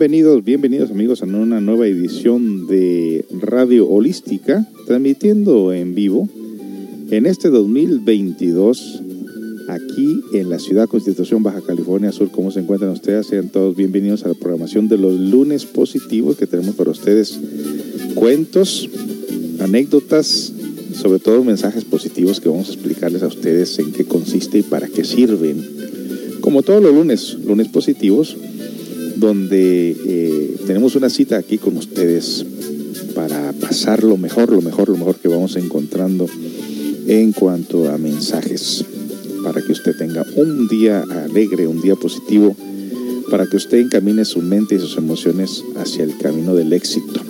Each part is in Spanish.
Bienvenidos, bienvenidos amigos a una nueva edición de Radio Holística, transmitiendo en vivo en este 2022 aquí en la ciudad Constitución Baja California Sur. ¿Cómo se encuentran ustedes? Sean todos bienvenidos a la programación de los lunes positivos que tenemos para ustedes. Cuentos, anécdotas, sobre todo mensajes positivos que vamos a explicarles a ustedes en qué consiste y para qué sirven. Como todos los lunes, lunes positivos, donde eh, tenemos una cita aquí con ustedes para pasar lo mejor, lo mejor, lo mejor que vamos encontrando en cuanto a mensajes, para que usted tenga un día alegre, un día positivo, para que usted encamine su mente y sus emociones hacia el camino del éxito,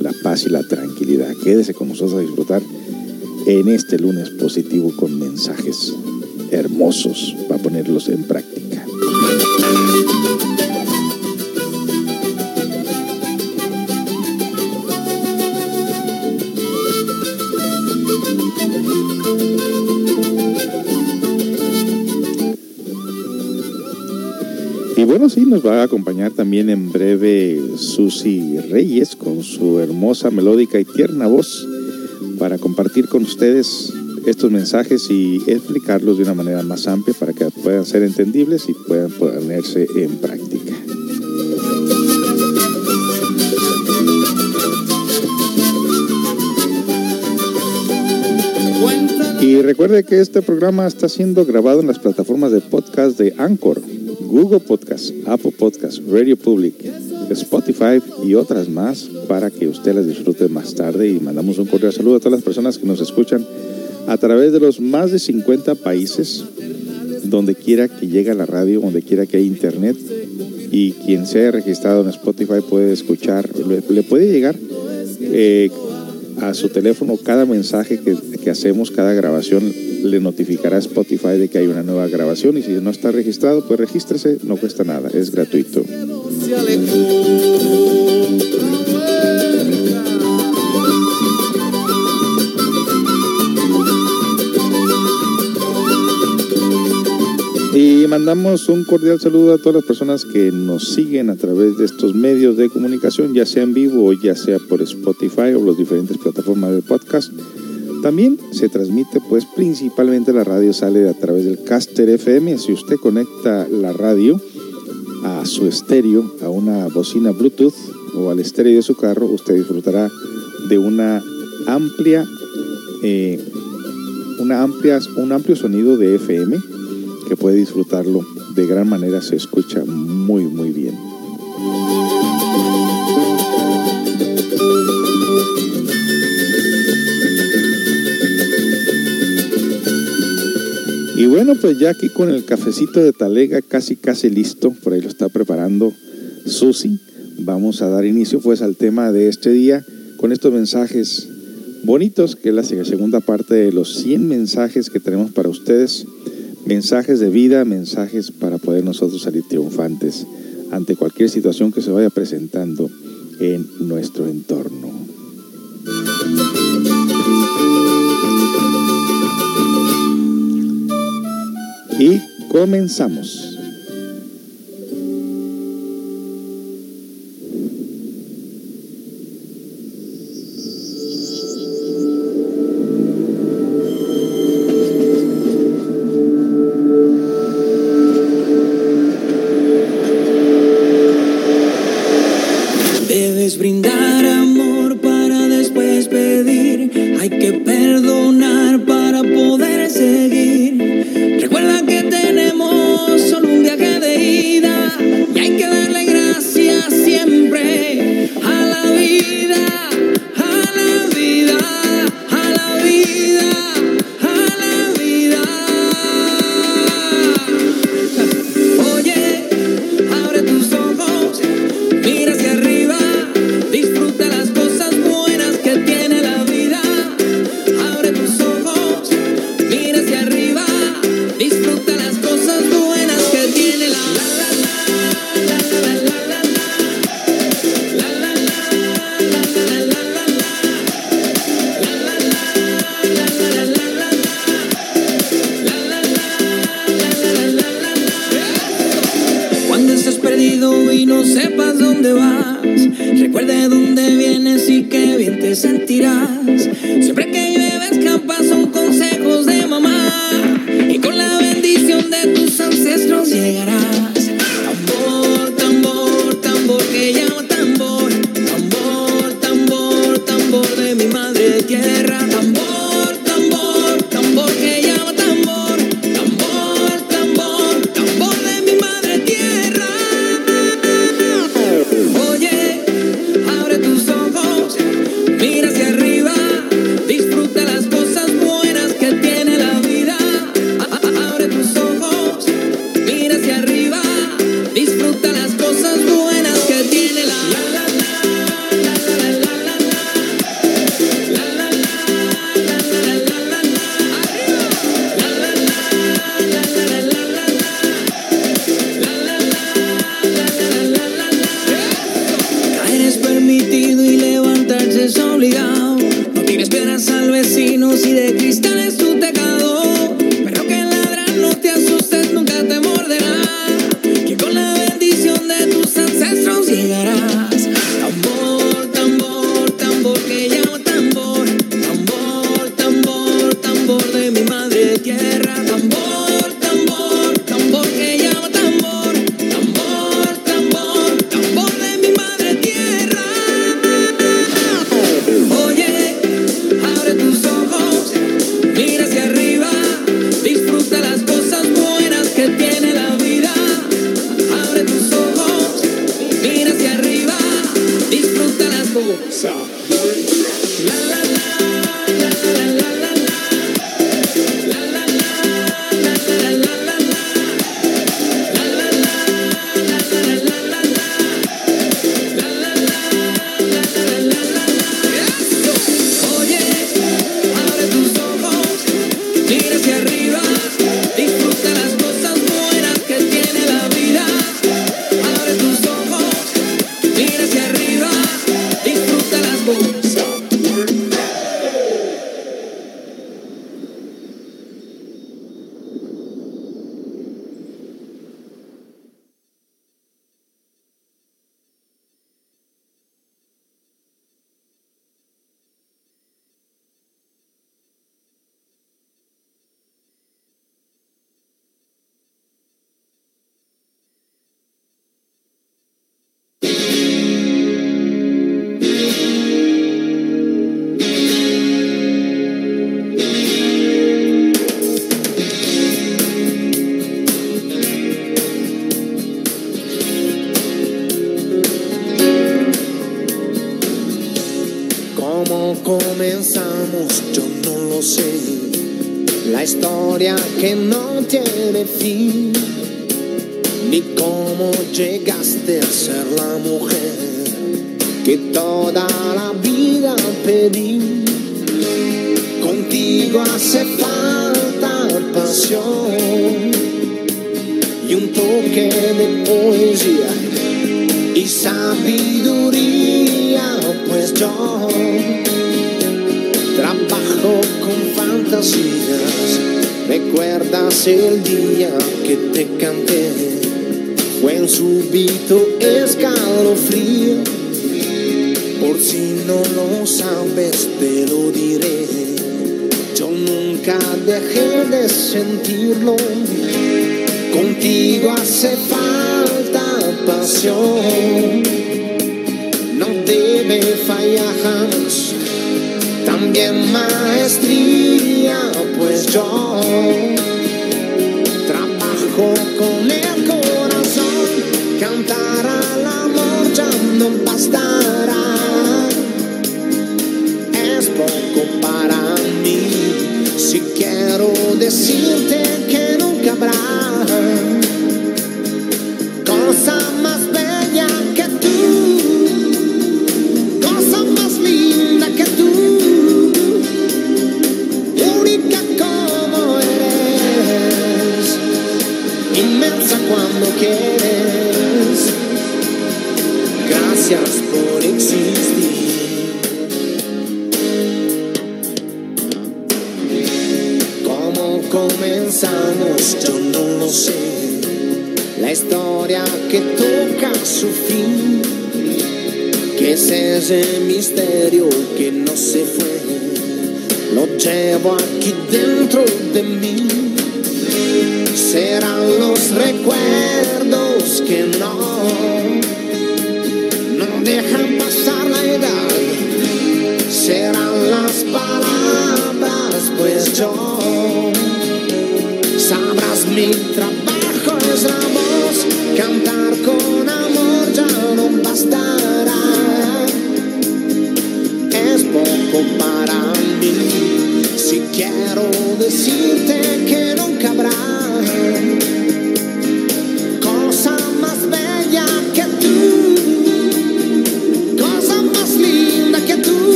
la paz y la tranquilidad. Quédese con nosotros a disfrutar en este lunes positivo con mensajes hermosos para ponerlos en práctica. Bueno, sí, nos va a acompañar también en breve Susi Reyes con su hermosa, melódica y tierna voz para compartir con ustedes estos mensajes y explicarlos de una manera más amplia para que puedan ser entendibles y puedan ponerse en práctica. Recuerde que este programa está siendo grabado en las plataformas de podcast de Anchor Google Podcast, Apple Podcast, Radio Public, Spotify y otras más para que usted las disfrute más tarde. Y mandamos un cordial saludo a todas las personas que nos escuchan a través de los más de 50 países, donde quiera que llegue la radio, donde quiera que haya internet. Y quien se haya registrado en Spotify puede escuchar, le, puede llegar eh, a su teléfono cada mensaje que, que hacemos, cada grabación le notificará a Spotify de que hay una nueva grabación y si no está registrado, pues regístrese, no cuesta nada, es gratuito. Y mandamos un cordial saludo a todas las personas que nos siguen a través de estos medios de comunicación, ya sea en vivo o ya sea por Spotify o las diferentes plataformas de podcast. También se transmite, pues principalmente la radio sale a través del Caster FM. Si usted conecta la radio a su estéreo, a una bocina Bluetooth o al estéreo de su carro, usted disfrutará de una amplia, eh, una amplia, un amplio sonido de FM que puede disfrutarlo de gran manera. Se escucha muy, muy bien. Y bueno, pues ya aquí con el cafecito de talega casi casi listo, por ahí lo está preparando Susi, vamos a dar inicio pues al tema de este día con estos mensajes bonitos, que es la segunda parte de los 100 mensajes que tenemos para ustedes, mensajes de vida, mensajes para poder nosotros salir triunfantes ante cualquier situación que se vaya presentando en nuestro entorno. Y comenzamos.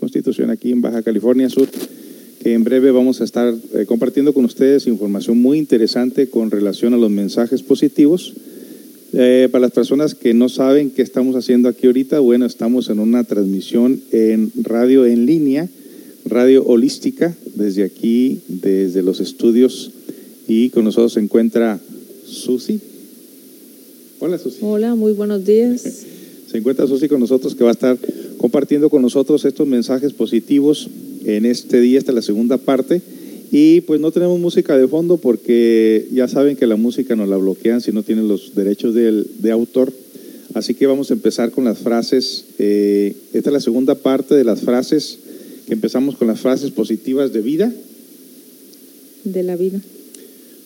Constitución, aquí en Baja California Sur, que en breve vamos a estar eh, compartiendo con ustedes información muy interesante con relación a los mensajes positivos. Eh, para las personas que no saben qué estamos haciendo aquí ahorita, bueno, estamos en una transmisión en radio en línea, radio holística, desde aquí, desde los estudios, y con nosotros se encuentra Susi. Hola Susi. Hola, muy buenos días. Se encuentra Susi con nosotros que va a estar compartiendo con nosotros estos mensajes positivos en este día, esta es la segunda parte. Y pues no tenemos música de fondo porque ya saben que la música nos la bloquean si no tienen los derechos del- de autor. Así que vamos a empezar con las frases. eh, esta es la segunda parte de las frases, que empezamos con las frases positivas de vida. De la vida.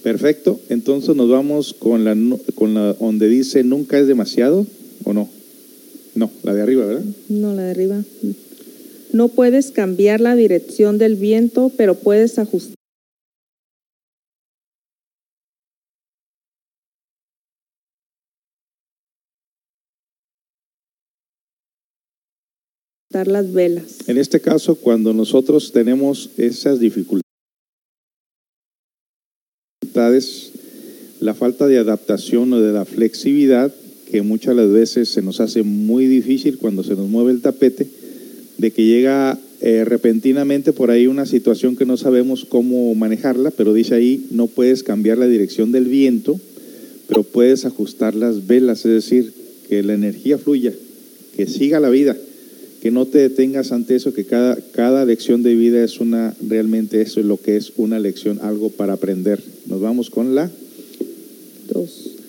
Perfecto. Entonces nos vamos con la, con la donde dice nunca es demasiado o no. No, la de arriba, ¿verdad? No, la de arriba. No puedes cambiar la dirección del viento, pero puedes ajustar las velas. En este caso, cuando nosotros tenemos esas dificultades, la falta de adaptación o de la flexibilidad que muchas las veces se nos hace muy difícil cuando se nos mueve el tapete, de que llega eh, repentinamente por ahí una situación que no sabemos cómo manejarla, pero dice ahí, no puedes cambiar la dirección del viento, pero puedes ajustar las velas, es decir, que la energía fluya, que siga la vida, que no te detengas ante eso, que cada, cada lección de vida es una, realmente eso es lo que es una lección, algo para aprender. Nos vamos con la Dos.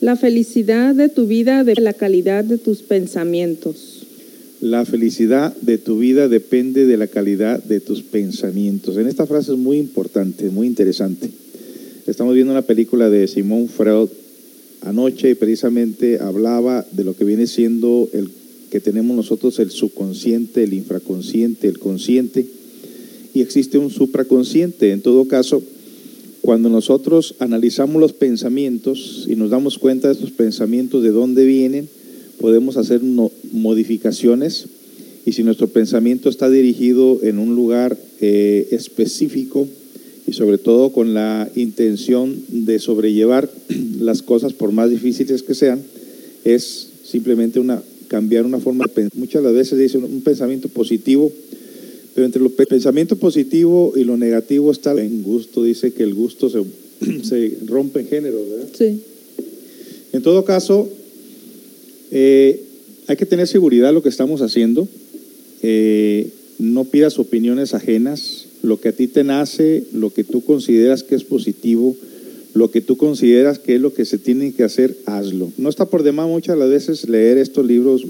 La felicidad de tu vida de la calidad de tus pensamientos. La felicidad de tu vida depende de la calidad de tus pensamientos. En esta frase es muy importante, muy interesante. Estamos viendo una película de Simón Freud anoche y precisamente hablaba de lo que viene siendo el que tenemos nosotros el subconsciente, el infraconsciente, el consciente y existe un supraconsciente. En todo caso, cuando nosotros analizamos los pensamientos y nos damos cuenta de estos pensamientos, de dónde vienen, podemos hacer no- modificaciones y si nuestro pensamiento está dirigido en un lugar eh, específico y sobre todo con la intención de sobrellevar las cosas por más difíciles que sean, es simplemente una cambiar una forma de pensar. Muchas de las veces dice un pensamiento positivo, pero entre el pensamiento positivo y lo negativo está en gusto. Dice que el gusto se, se rompe en géneros, ¿verdad? Sí. En todo caso, eh, hay que tener seguridad lo que estamos haciendo. Eh, no pidas opiniones ajenas. Lo que a ti te nace, lo que tú consideras que es positivo, lo que tú consideras que es lo que se tiene que hacer, hazlo. No está por demás muchas las veces leer estos libros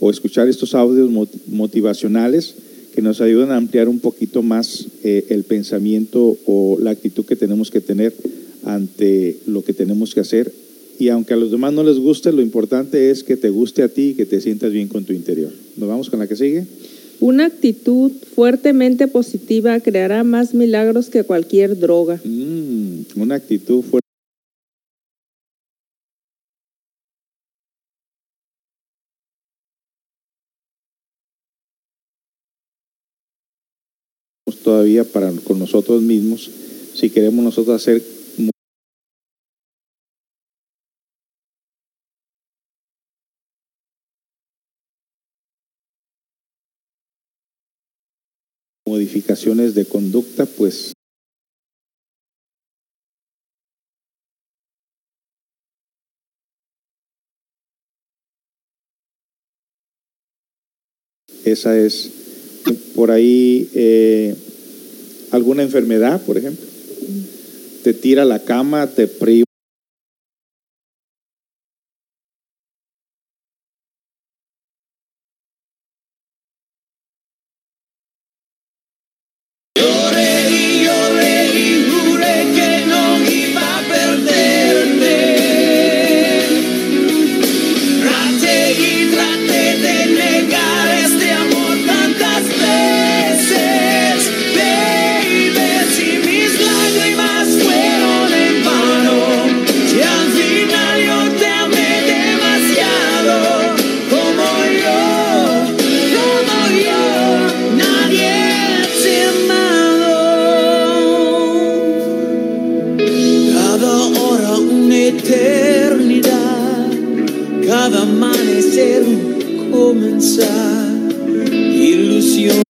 o escuchar estos audios mot- motivacionales que nos ayudan a ampliar un poquito más eh, el pensamiento o la actitud que tenemos que tener ante lo que tenemos que hacer. Y aunque a los demás no les guste, lo importante es que te guste a ti y que te sientas bien con tu interior. Nos vamos con la que sigue. Una actitud fuertemente positiva creará más milagros que cualquier droga. Mm, una actitud fuerte. Todavía para con nosotros mismos si queremos nosotros hacer modificaciones de conducta pues esa es por ahí eh, alguna enfermedad, por ejemplo. Te tira la cama, te priva. Comenzar, ilusión.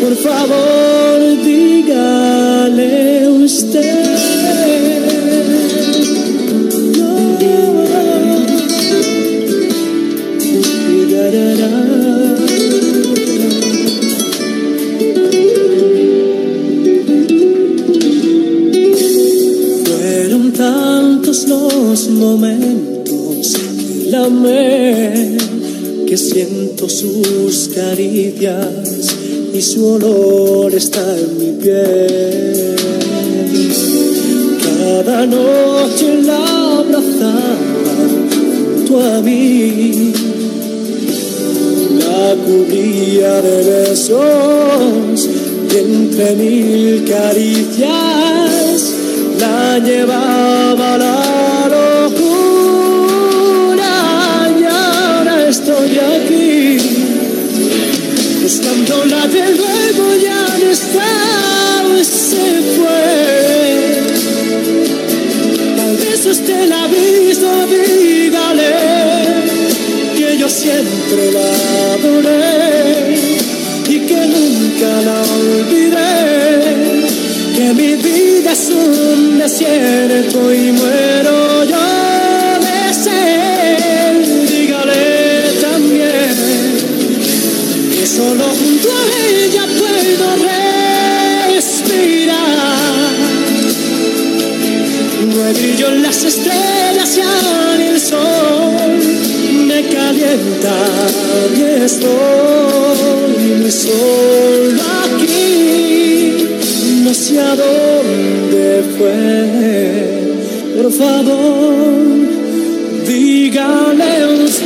Por favor, dígale usted. Fueron tantos los momentos que la amé que siento sus caricias y su olor está en mi piel. Cada noche la abrazaba junto a mí la cubría de besos y entre mil caricias la llevaba a la buscándola de nuevo ya no está se fue. Tal vez usted la visto dígale que yo siempre la adoré y que nunca la olvidé, que mi vida es un desierto y muero Brillo en las estrellas ni el sol me calienta y estoy solo aquí. No sé a dónde fue. Por favor, dígale usted.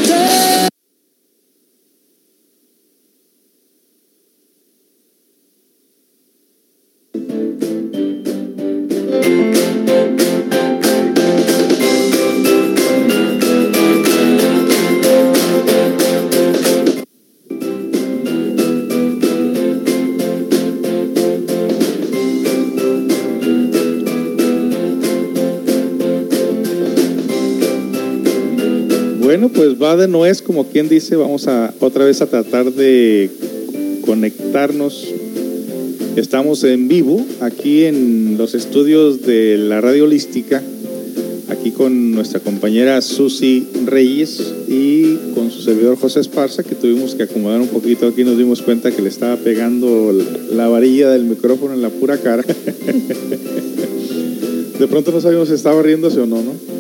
De nuez, como quien dice, vamos a otra vez a tratar de conectarnos. Estamos en vivo aquí en los estudios de la radio holística, aquí con nuestra compañera Susi Reyes y con su servidor José Esparza, que tuvimos que acomodar un poquito aquí, nos dimos cuenta que le estaba pegando la varilla del micrófono en la pura cara. De pronto no sabíamos si estaba riéndose o no, ¿no?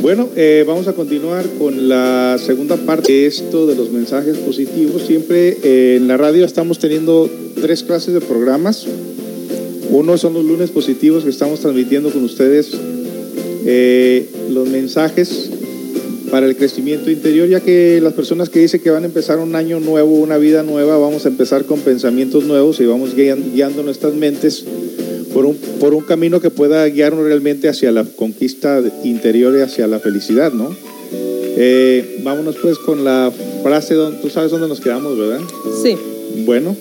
Bueno, eh, vamos a continuar con la segunda parte de esto de los mensajes positivos. Siempre eh, en la radio estamos teniendo tres clases de programas. Uno son los lunes positivos que estamos transmitiendo con ustedes eh, los mensajes para el crecimiento interior, ya que las personas que dicen que van a empezar un año nuevo, una vida nueva, vamos a empezar con pensamientos nuevos y vamos guiando, guiando nuestras mentes por un, por un camino que pueda guiarnos realmente hacia la conquista interior y hacia la felicidad, ¿no? Eh, vámonos pues con la frase, tú sabes dónde nos quedamos, ¿verdad? Sí. Bueno,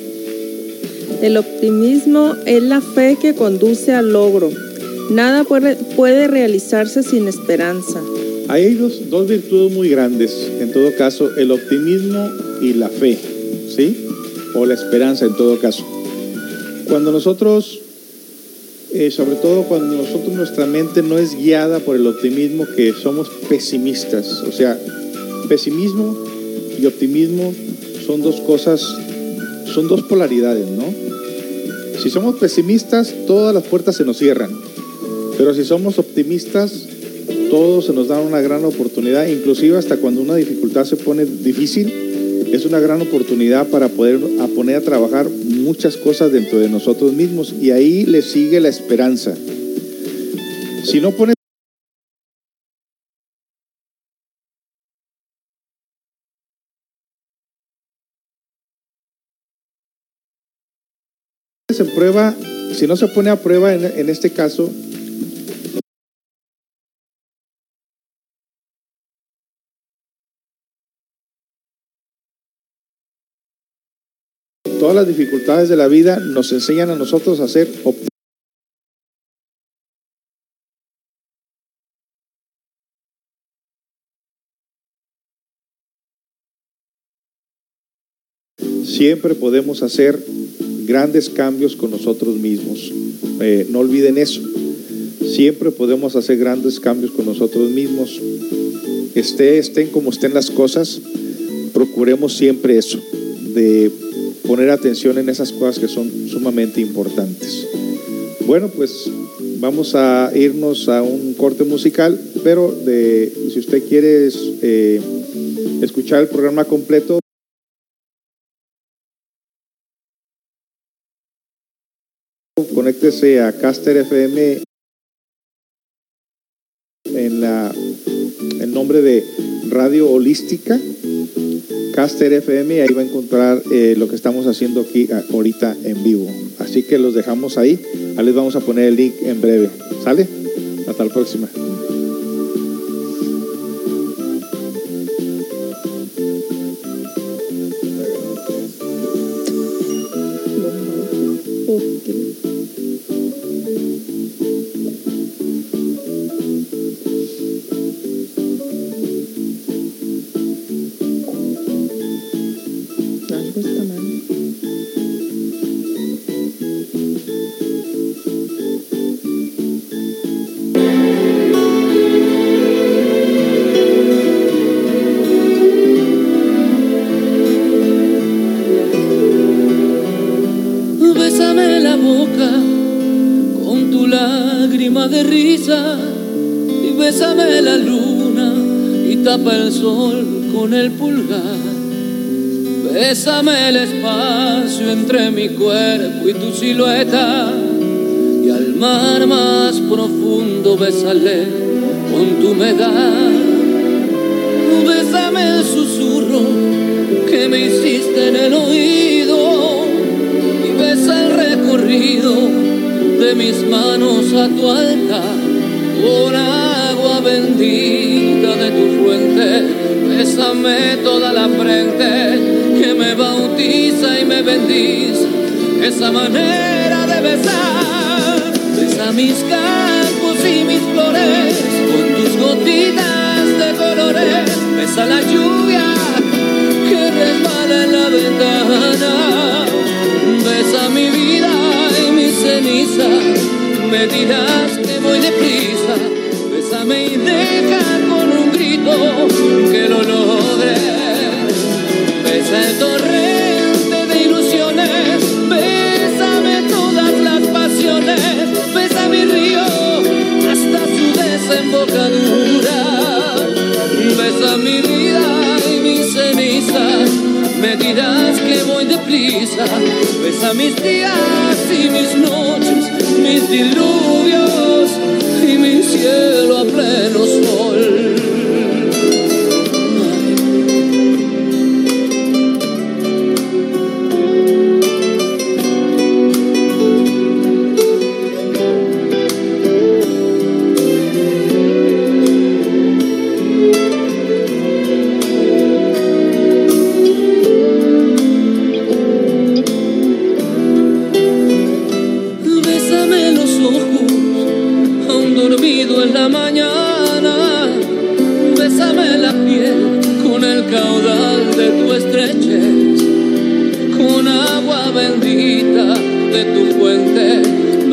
El optimismo es la fe que conduce al logro. Nada puede, puede realizarse sin esperanza. hay dos, dos virtudes muy grandes, en todo caso, el optimismo y la fe, ¿sí? O la esperanza en todo caso. Cuando nosotros, eh, sobre todo cuando nosotros nuestra mente no es guiada por el optimismo, que somos pesimistas, o sea, pesimismo y optimismo son dos cosas, son dos polaridades, ¿no? Si somos pesimistas, todas las puertas se nos cierran, pero si somos optimistas, todo se nos da una gran oportunidad, inclusive hasta cuando una dificultad se pone difícil, es una gran oportunidad para poder poner a trabajar muchas cosas dentro de nosotros mismos y ahí le sigue la esperanza. Si no pones prueba, si no se pone a prueba en este caso, todas las dificultades de la vida nos enseñan a nosotros a ser. Siempre podemos hacer grandes cambios con nosotros mismos. Eh, no olviden eso. Siempre podemos hacer grandes cambios con nosotros mismos. Esté, estén como estén las cosas, procuremos siempre eso, de poner atención en esas cosas que son sumamente importantes. Bueno, pues vamos a irnos a un corte musical, pero de, si usted quiere eh, escuchar el programa completo, conéctese a Caster FM en la el nombre de Radio Holística Caster FM ahí va a encontrar eh, lo que estamos haciendo aquí a- ahorita en vivo. Así que los dejamos ahí. Ahí les vamos a poner el link en breve. ¿sale? hasta la próxima tapa el sol con el pulgar. Bésame el espacio entre mi cuerpo y tu silueta y al mar más profundo bésale con tu humedad. Bésame el susurro que me hiciste en el oído y besa el recorrido de mis manos a tu altar con bendita de tu fuente. Bésame toda la frente que me bautiza y me bendice. Esa manera de besar, besa mis campos y mis flores con tus gotitas de colores. Besa la lluvia que resbala en la ventana. Besa mi vida y mi ceniza. Me dirás que voy deprisa. Bésame y deja con un grito que lo logre. Besa el torrente de ilusiones. Bésame todas las pasiones. Besa mi río hasta su desembocadura. Besa mi vida y mis cenizas. Me dirás que voy deprisa. Besa mis días y mis noches, mis diluvios y mi cielo pleno sol.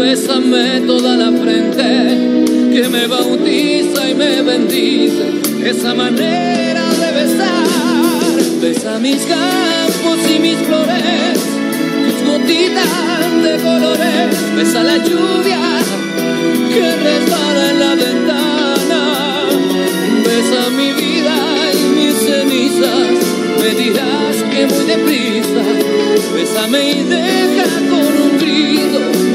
Bésame toda la frente que me bautiza y me bendice. Esa manera de besar, besa mis campos y mis flores, tus gotitas de colores, besa la lluvia que resbala en la ventana, besa mi vida y mis cenizas, me dirás que muy deprisa, bésame y deja con un grito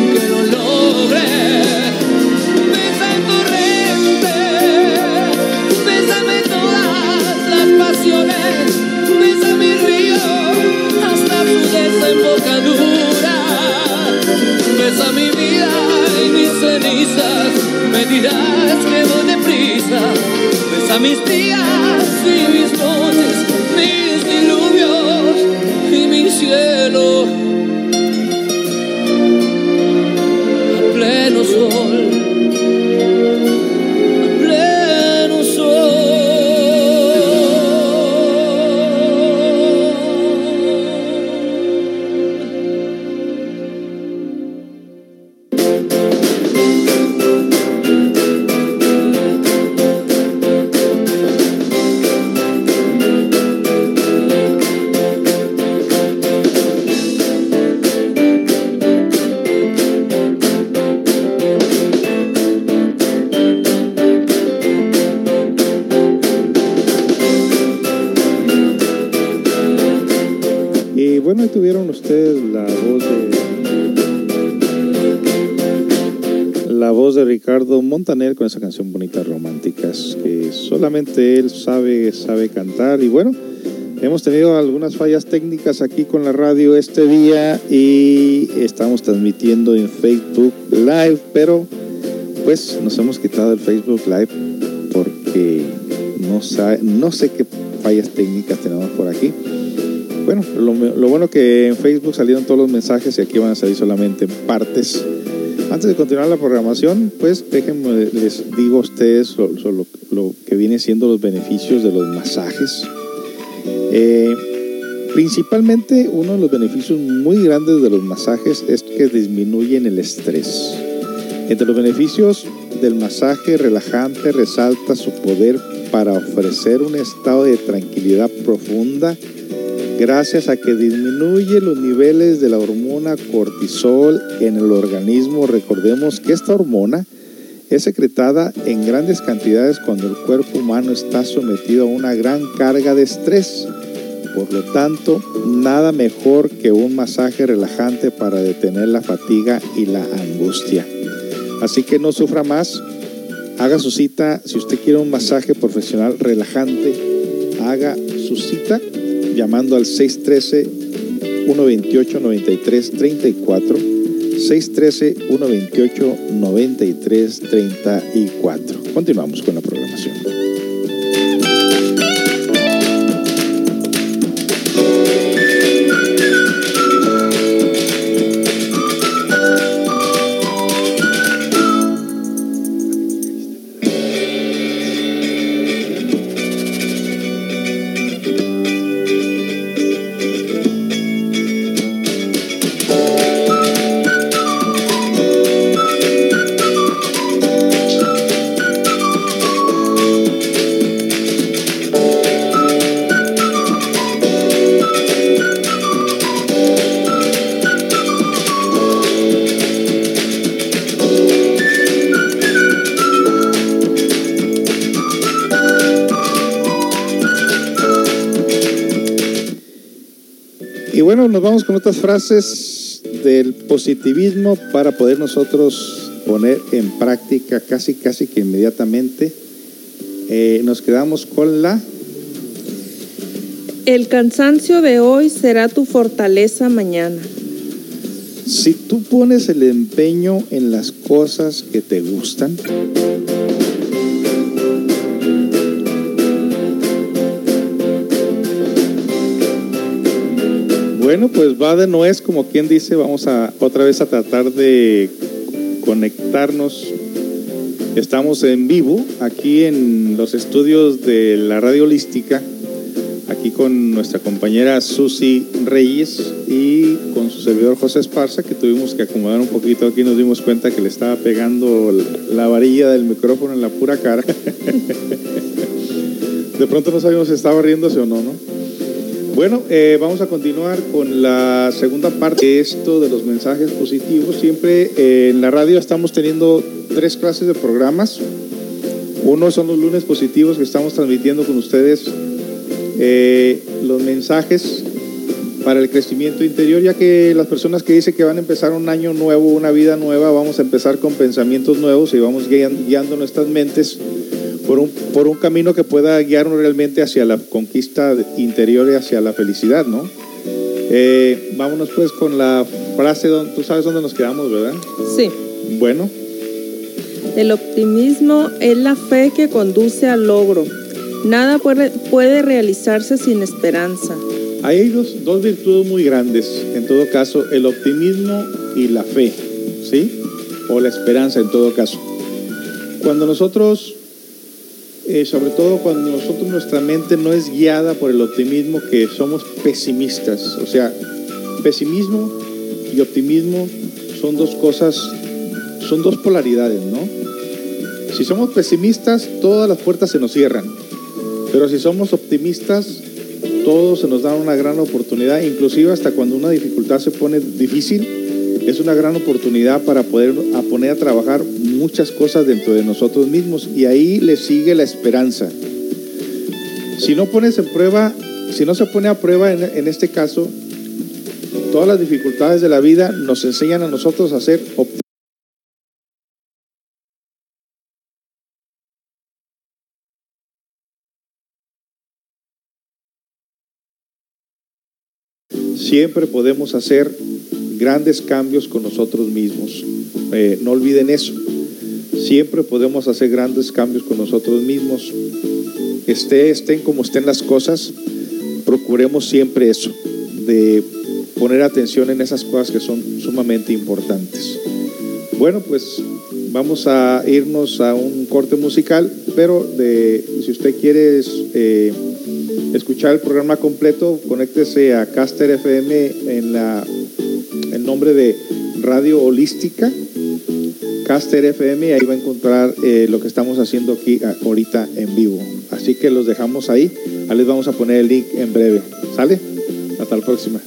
dirás que voy deprisa. Besa mis días y mis noches, Ricardo Montaner con esa canción Bonitas Románticas que solamente él sabe sabe cantar y bueno, hemos tenido algunas fallas técnicas aquí con la radio este día y estamos transmitiendo en Facebook Live, pero pues nos hemos quitado el Facebook Live porque no, sa- no sé qué fallas técnicas tenemos por aquí. Bueno, lo, lo bueno que en Facebook salieron todos los mensajes y aquí van a salir solamente partes. Antes de continuar la programación, pues déjenme les digo a ustedes lo, que viene siendo los beneficios de los masajes. Eh, principalmente uno de los beneficios muy grandes de los masajes es que disminuyen el estrés. Entre los beneficios del masaje relajante resalta su poder para ofrecer un estado de tranquilidad profunda gracias a que disminuye los niveles de la hormona cortisol en el organismo. Recordemos que esta hormona es secretada en grandes cantidades cuando el cuerpo humano está sometido a una gran carga de estrés. Por lo tanto, nada mejor que un masaje relajante para detener la fatiga y la angustia. Así que no sufra más, haga su cita. Si usted quiere un masaje profesional relajante, haga su cita llamando al 613-128-9334. 613-128-9334. Continuamos con la programación. Con otras frases del positivismo para poder nosotros poner en práctica casi, casi que inmediatamente. Eh, nos quedamos con la El cansancio de hoy será tu fortaleza mañana. Si tú pones el empeño en las cosas que te gustan, bueno, pues va de nuez, como quien dice, vamos a otra vez a tratar de conectarnos. Estamos en vivo aquí en los estudios de la radio holística, aquí con nuestra compañera Susi Reyes y con su servidor José Esparza, que tuvimos que acomodar un poquito aquí, nos dimos cuenta que le estaba pegando la varilla del micrófono en la pura cara. De pronto no sabíamos si estaba riéndose o no, ¿no? Bueno, eh, vamos a continuar con la segunda parte de esto de los mensajes positivos. Siempre eh, en la radio estamos teniendo tres clases de programas. Uno son los lunes positivos que estamos transmitiendo con ustedes eh, los mensajes para el crecimiento interior, ya que las personas que dicen que van a empezar un año nuevo, una vida nueva, vamos a empezar con pensamientos nuevos y vamos guiando nuestras mentes por un, por un camino que pueda guiarnos realmente hacia la conquista interior y hacia la felicidad, ¿no? Eh, vámonos pues con la frase, donde, tú sabes dónde nos quedamos, ¿verdad? Sí. Bueno, El optimismo es la fe que conduce al logro. Nada puede, puede realizarse sin esperanza. hay dos, dos virtudes muy grandes, en todo caso, el optimismo y la fe, ¿sí? O la esperanza en todo caso. Cuando nosotros, eh, sobre todo cuando nosotros nuestra mente no es guiada por el optimismo, que somos pesimistas, o sea, pesimismo y optimismo son dos cosas, son dos polaridades, ¿no? Si somos pesimistas, todas las puertas se nos cierran, pero si somos optimistas, todo se nos da una gran oportunidad, inclusive hasta cuando una dificultad se pone difícil, es una gran oportunidad para poder poner a trabajar muchas cosas dentro de nosotros mismos y ahí le sigue la esperanza. Si no pones en prueba, si no se pone a prueba en, este caso, todas las dificultades de la vida nos enseñan a nosotros a ser. Siempre podemos hacer grandes cambios con nosotros mismos. Eh, no olviden eso. Siempre podemos hacer grandes cambios con nosotros mismos. Esté, estén como estén las cosas, procuremos siempre eso, de poner atención en esas cosas que son sumamente importantes. Bueno, pues vamos a irnos a un corte musical, pero de, si usted quiere eh, escuchar el programa completo, conéctese a Caster FM en la el nombre de Radio Holística, Caster FM, ahí va a encontrar eh, lo que estamos haciendo aquí a- ahorita en vivo. Así que los dejamos ahí, ahí les vamos a poner el link en breve. ¿Sale? Hasta la próxima.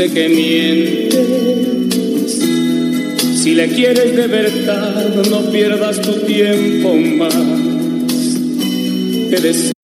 Sé que mientes. Si le quieres de verdad, no pierdas tu tiempo más. Te deseo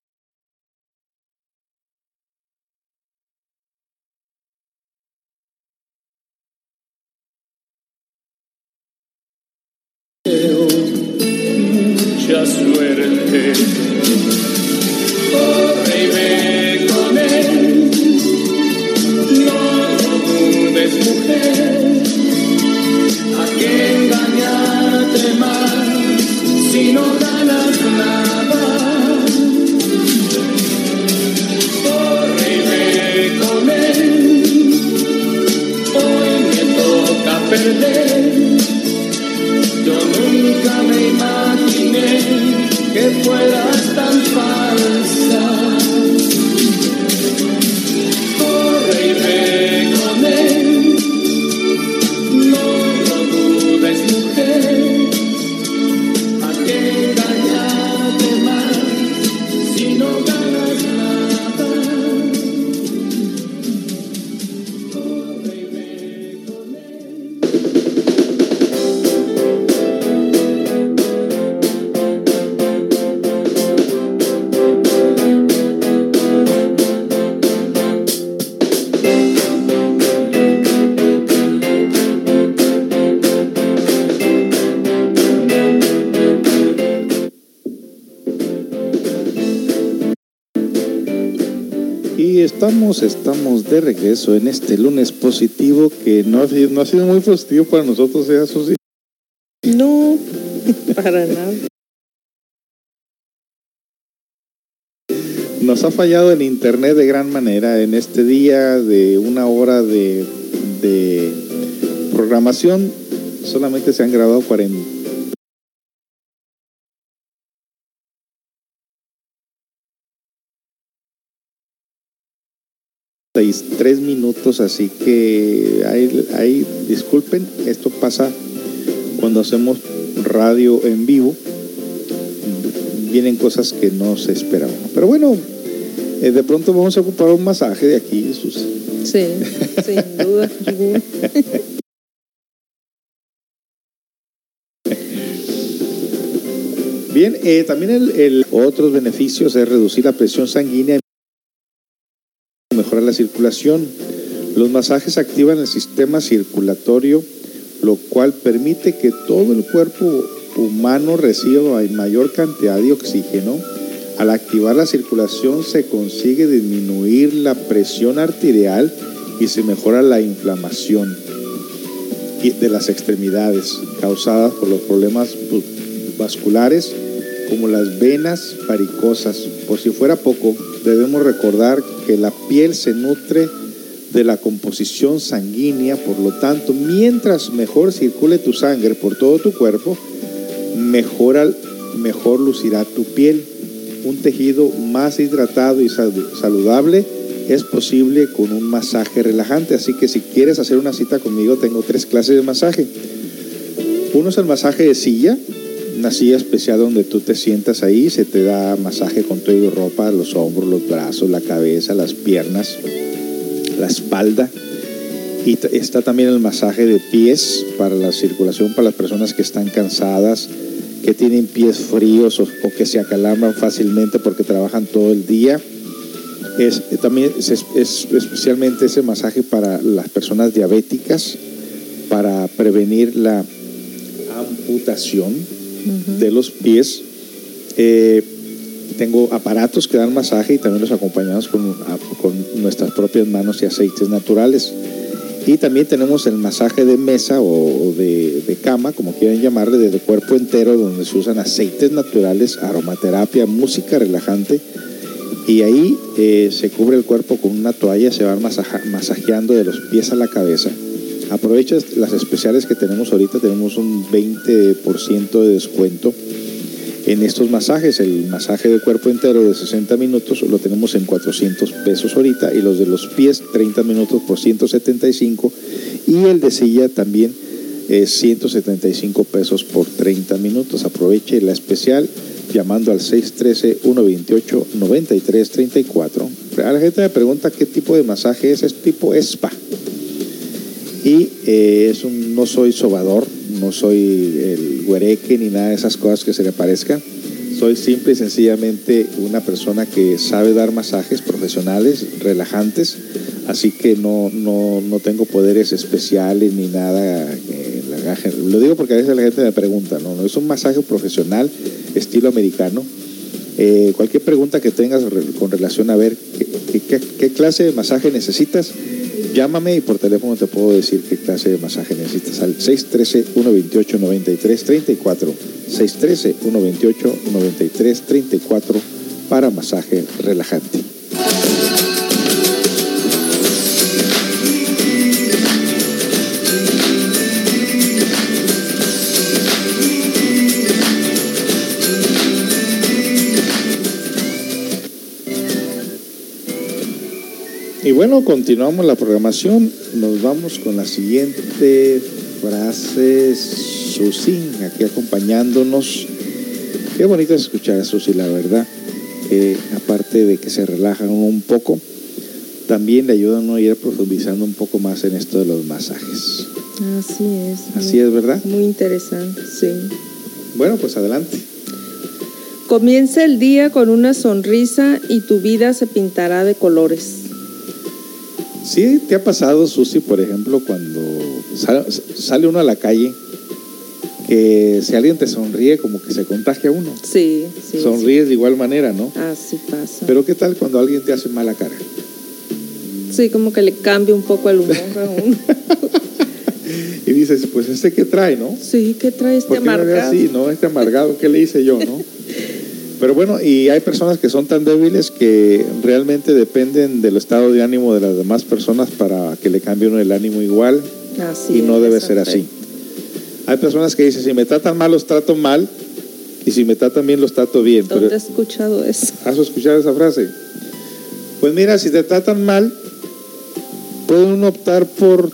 estamos, estamos de regreso en este lunes positivo que no ha sido, no ha sido muy positivo para nosotros, ¿eh, Susi? No, para nada. Nos ha fallado el internet de gran manera en este día de una hora de, de programación. Solamente se han grabado 40. Tres minutos, así que ahí, ahí disculpen, esto pasa cuando hacemos radio en vivo vienen cosas que no se esperaban. Pero bueno, eh, de pronto vamos a ocupar un masaje de aquí, Sus. Sí, sin duda. Bien, eh, también el, el- otros beneficios es reducir la presión sanguínea la circulación. Los masajes activan el sistema circulatorio, lo cual permite que todo el cuerpo humano reciba mayor cantidad de oxígeno. Al activar la circulación se consigue disminuir la presión arterial y se mejora la inflamación de las extremidades causadas por los problemas pues, vasculares como las venas varicosas. Por si fuera poco, debemos recordar que la piel se nutre de la composición sanguínea, por lo tanto, mientras mejor circule tu sangre por todo tu cuerpo, mejor lucirá tu piel. Un tejido más hidratado y sal- saludable es posible con un masaje relajante. Así que si quieres hacer una cita conmigo, tengo tres clases de masaje. Uno es el masaje de silla, una silla especial donde tú te sientas ahí, se te da masaje con todo y ropa, los hombros, los brazos, la cabeza, las piernas, la espalda. Y está también el masaje de pies para la circulación para las personas que están cansadas, que tienen pies fríos o, que se acalambran fácilmente porque trabajan todo el día. Es, también es, es especialmente ese masaje para las personas diabéticas, para prevenir la amputación de los pies. Eh, tengo aparatos que dan masaje y también los acompañamos con, a- con nuestras propias manos y aceites naturales. Y también tenemos el masaje de mesa o, de, de cama, como quieran llamarle, de, de cuerpo entero, donde se usan aceites naturales, aromaterapia, música relajante. Y ahí eh, se cubre el cuerpo con una toalla, se masaja- masajeando de los pies a la cabeza. Aprovecha las especiales que tenemos ahorita, tenemos un 20% de descuento en estos masajes. El masaje de cuerpo entero de 60 minutos lo tenemos en 400 pesos ahorita y los de los pies 30 minutos por 175 y el de silla también es 175 pesos por 30 minutos. Aproveche la especial llamando al 613-128-9334. A la gente me pregunta qué tipo de masaje es, es tipo spa. Y eh, no soy sobador, no soy el güereque ni nada de esas cosas que se le parezcan. Soy simple y sencillamente una persona que sabe dar masajes profesionales, relajantes, así que no, no, no tengo poderes especiales ni nada. lo digo porque a veces la gente me pregunta, es un masaje profesional, estilo americano. Eh, cualquier pregunta que tengas con relación a ver qué clase de masaje necesitas, llámame y por teléfono te puedo decir qué clase de masaje necesitas al 613-128-9334. 613-128-9334 para masaje relajante. Y bueno, continuamos la programación. Nos vamos con la siguiente frase. Susi, aquí acompañándonos. Qué bonito es escuchar a Susi, la verdad. Aparte de que se relajan un poco, también le ayudan a uno a ir profundizando un poco más en esto de los masajes. Así es. Así es, ¿verdad? Muy interesante, sí. Bueno, pues adelante. Comienza el día con una sonrisa y tu vida se pintará de colores. ¿Sí te ha pasado, Susi, por ejemplo, cuando sale, uno a la calle, que si alguien te sonríe, como que se contagia uno? Sí, sí. Sonríes de igual manera, ¿no? sí. Así pasa. Pero ¿qué tal cuando alguien te hace mala cara? Sí, como que le cambia un poco el humor a uno. Y dices, pues este que trae, ¿no? Sí, ¿qué trae este ¿Por qué amargado? así, no? Este amargado, ¿qué le hice yo, no? Pero bueno, y hay personas que son tan débiles que realmente dependen del estado de ánimo de las demás personas para que le cambie uno el ánimo igual Así y no debe ser así. Hay personas que dicen, si me tratan mal, los trato mal, y si me tratan bien, los trato bien. Pero, ¿Dónde he escuchado eso? ¿Has escuchado esa frase? Pues mira, si te tratan mal, puede uno optar por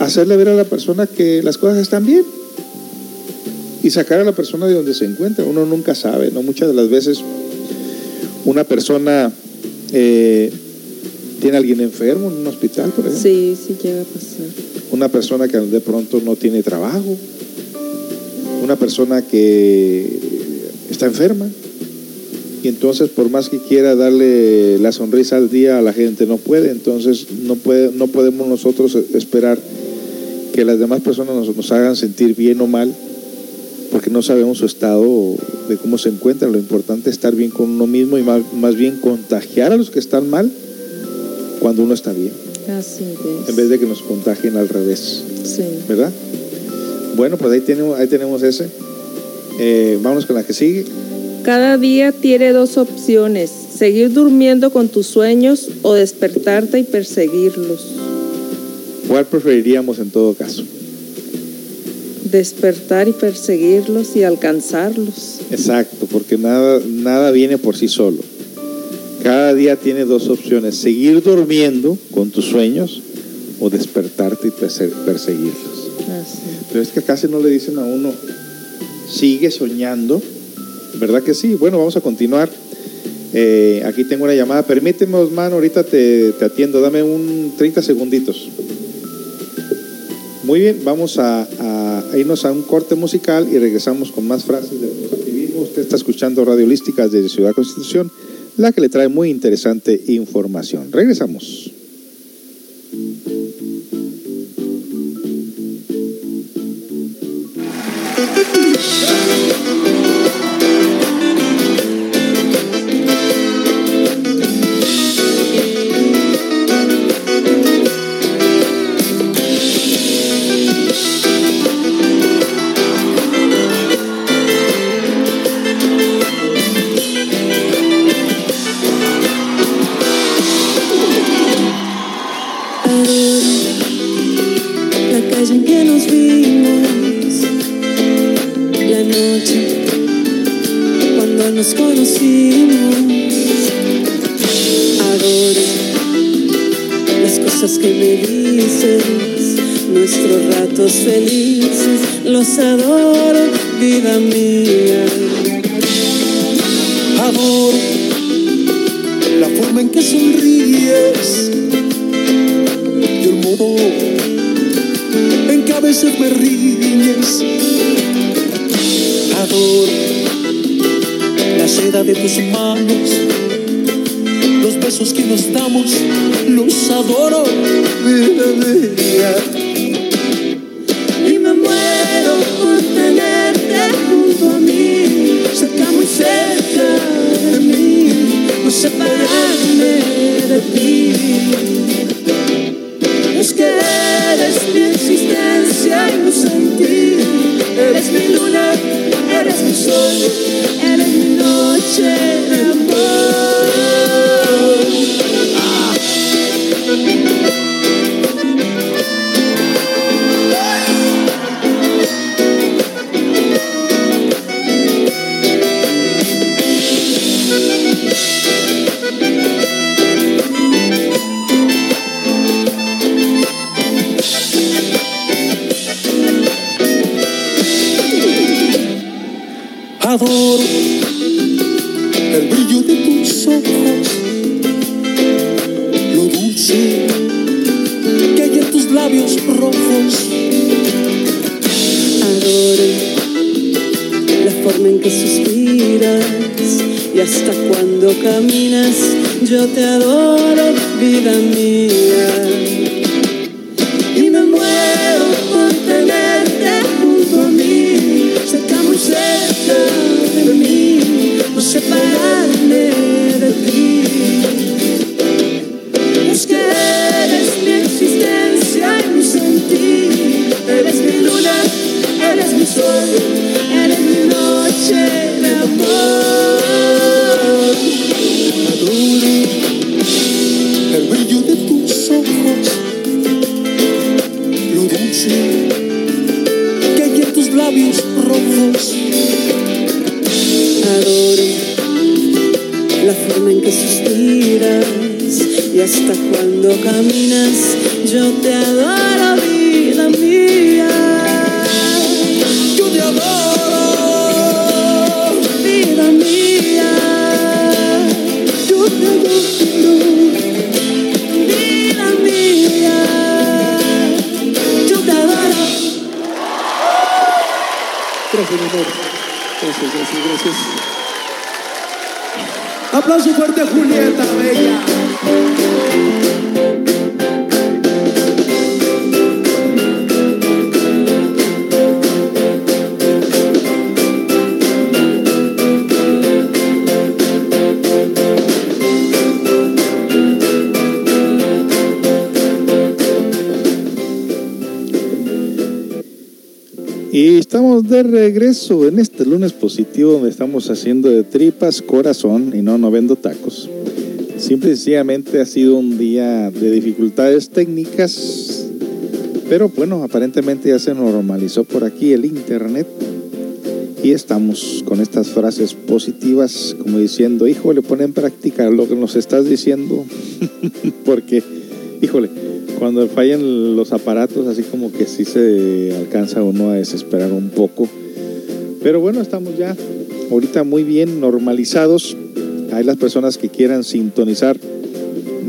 hacerle ver a la persona que las cosas están bien y sacar a la persona de donde se encuentra. Uno nunca sabe, ¿no? Muchas de las veces una persona eh, tiene a alguien enfermo en un hospital, por ejemplo. Sí, sí llega a pasar. Una persona que de pronto no tiene trabajo. Una persona que está enferma. Y entonces, por más que quiera darle la sonrisa al día a la gente, no puede. Entonces, no, puede, no podemos nosotros esperar que las demás personas nos, nos hagan sentir bien o mal, porque no sabemos su estado de cómo se encuentran. Lo importante es estar bien con uno mismo y más, más bien contagiar a los que están mal cuando uno está bien, Así es. en vez de que nos contagien al revés. Sí. ¿verdad? Bueno, pues ahí tenemos, ahí tenemos ese. Eh, vámonos con la que sigue. Cada día tiene dos opciones, seguir durmiendo con tus sueños o despertarte y perseguirlos. ¿Cuál preferiríamos en todo caso? Despertar y perseguirlos y alcanzarlos. Exacto, porque nada, nada viene por sí solo. Cada día tiene dos opciones, seguir durmiendo con tus sueños o despertarte y perse- perseguirlos. Así. Pero es que casi no le dicen a uno, sigue soñando, ¿verdad que sí? Bueno, vamos a continuar. Eh, aquí tengo una llamada, permíteme Osman, ahorita te, te atiendo, dame un 30 segunditos. Muy bien, vamos a, irnos a un corte musical y regresamos con más frases de positivismo. Usted está escuchando Radio Holística desde Ciudad Constitución, la que le trae muy interesante información. Regresamos. Cosas que me dices, nuestros ratos felices, los adoro, vida mía. Adoro la forma en que sonríes y el modo en que a veces me riñes. Adoro la seda de tus manos, que nos damos, los adoro, vida mía. Y me muero por tenerte junto a mí, cerca, muy cerca de mí, no separarme de ti. Es que eres mi existencia y mi sentir, eres mi luna, eres mi sol, eres mi noche yo te adoro, regreso en este lunes positivo donde estamos haciendo de tripas corazón y no, no vendo tacos. Simple y sencillamente ha sido un día de dificultades técnicas, pero bueno, aparentemente ya se normalizó por aquí el internet y estamos con estas frases positivas como diciendo, híjole, pon en práctica lo que nos estás diciendo, porque, híjole, cuando fallan los aparatos, así como que sí se alcanza uno a desesperar un poco. Pero bueno, estamos ya ahorita muy bien normalizados. Hay las personas que quieran sintonizar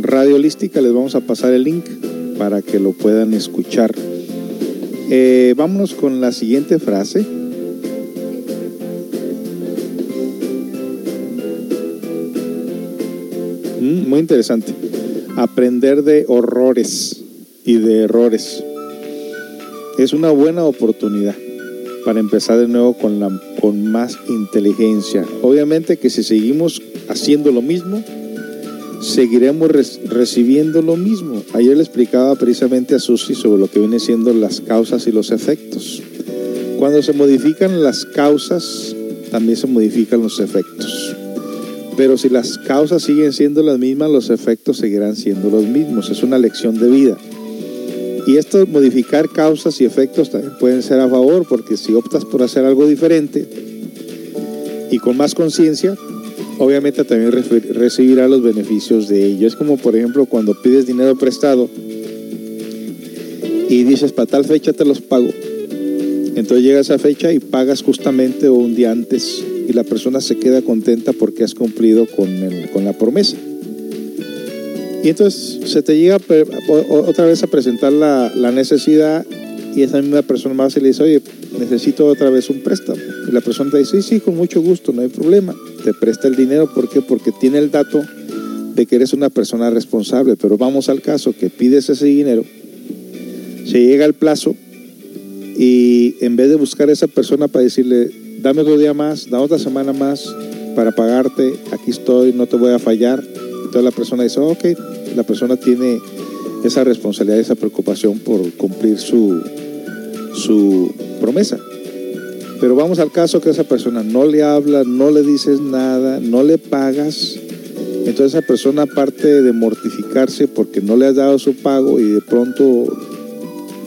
Radio Holística, les vamos a pasar el link para que lo puedan escuchar. Eh, vámonos con la siguiente frase. Mm, muy interesante. Aprender de horrores y de errores. Es una buena oportunidad para empezar de nuevo con, la, con más inteligencia. Obviamente que si seguimos haciendo lo mismo, seguiremos recibiendo lo mismo. Ayer le explicaba precisamente a Susi sobre lo que viene siendo las causas y los efectos. Cuando se modifican las causas, también se modifican los efectos. Pero si las causas siguen siendo las mismas, los efectos seguirán siendo los mismos. Es una lección de vida. Y esto, modificar causas y efectos también pueden ser a favor, porque si optas por hacer algo diferente y con más conciencia, obviamente también recibirá los beneficios de ello. Es como, por ejemplo, cuando pides dinero prestado y dices, para tal fecha te los pago. Entonces llega esa fecha y pagas justamente un día antes y la persona se queda contenta porque has cumplido con, con la promesa. Y entonces se te llega otra vez a presentar la, necesidad y esa misma persona más y le dice, oye, necesito otra vez un préstamo. Y la persona te dice, sí, sí, con mucho gusto, no hay problema. Te presta el dinero, ¿por qué? Porque tiene el dato de que eres una persona responsable. Pero vamos al caso, que pides ese dinero, se llega el plazo y en vez de buscar a esa persona para decirle, dame otro día más, da otra semana más para pagarte, aquí estoy, no te voy a fallar. Entonces la persona dice, "Oh, ok, la persona tiene esa responsabilidad, esa preocupación por cumplir su, su promesa. Pero vamos al caso que esa persona no le habla, no le dices nada, no le pagas. Entonces esa persona, aparte de mortificarse porque no le has dado su pago y de pronto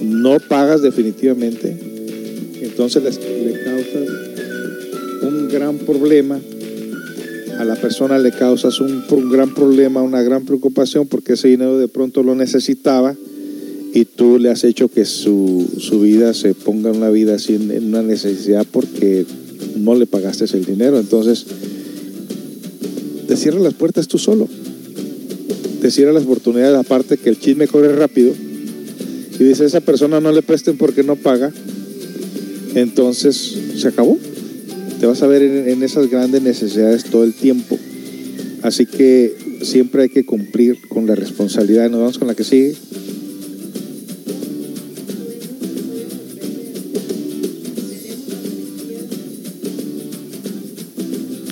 no pagas definitivamente, entonces le, le causas un gran problema. A la persona le causas un, gran problema, una gran preocupación porque ese dinero de pronto lo necesitaba y tú le has hecho que su, vida se ponga en una vida en, en una necesidad porque no le pagaste el dinero. Entonces, te cierras las puertas tú solo. Te cierras las oportunidades, aparte que el chisme corre rápido. Y dice, esa persona no le presten porque no paga. Entonces, se acabó. Te vas a ver en, esas grandes necesidades todo el tiempo. Así que siempre hay que cumplir con la responsabilidad. Nos vamos con la que sigue.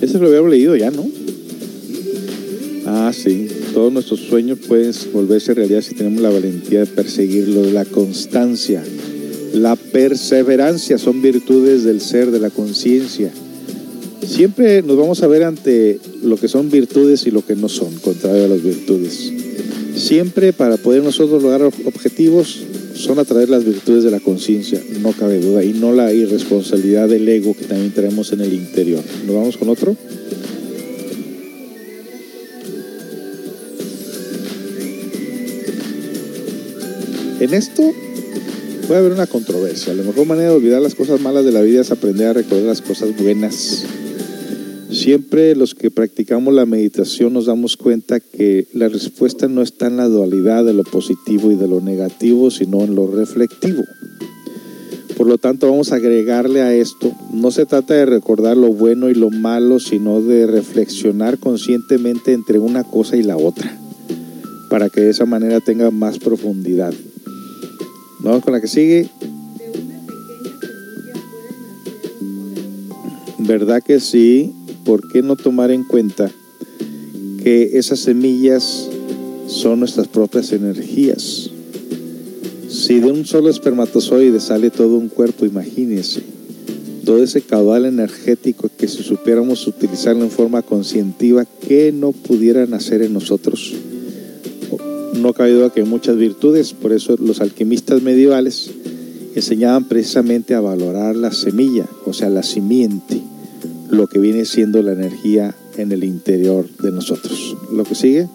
Ese lo habíamos leído ya, ¿no? Ah, sí. Todos nuestros sueños pueden volverse realidad si tenemos la valentía de perseguirlos, la constancia, la perseverancia son virtudes del ser, de la conciencia. Siempre nos vamos a ver ante lo que son virtudes y lo que no son, contrario a las virtudes. Siempre para poder nosotros lograr objetivos son a través de las virtudes de la conciencia, no cabe duda, y no la irresponsabilidad del ego que también tenemos en el interior. ¿Nos vamos con otro? En esto puede haber una controversia. La mejor manera de olvidar las cosas malas de la vida es aprender a recordar las cosas buenas. Siempre los que practicamos la meditación nos damos cuenta que la respuesta no está en la dualidad de lo positivo y de lo negativo, sino en lo reflectivo. Por lo tanto, vamos a agregarle a esto, no se trata de recordar lo bueno y lo malo, sino de reflexionar conscientemente entre una cosa y la otra, para que de esa manera tenga más profundidad. Vamos con la que sigue. ¿Verdad que sí? ¿Por qué no tomar en cuenta que esas semillas son nuestras propias energías? Si de un solo espermatozoide sale todo un cuerpo, imagínense, todo ese caudal energético que si supiéramos utilizarlo en forma conscientiva, ¿qué no pudieran hacer en nosotros? No cabe duda que hay muchas virtudes, por eso los alquimistas medievales enseñaban precisamente a valorar la semilla, o sea, la simiente, lo que viene siendo la energía en el interior de nosotros. Lo que sigue.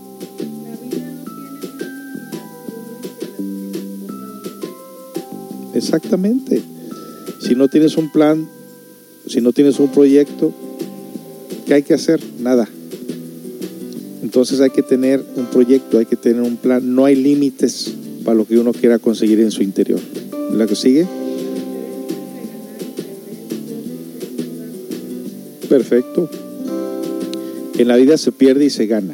Exactamente. Si no tienes un plan, si no tienes un proyecto, ¿qué hay que hacer? Nada. Entonces hay que tener un proyecto, hay que tener un plan. No hay límites para lo que uno quiera conseguir en su interior. ¿La que sigue? Perfecto. En la vida se pierde y se gana.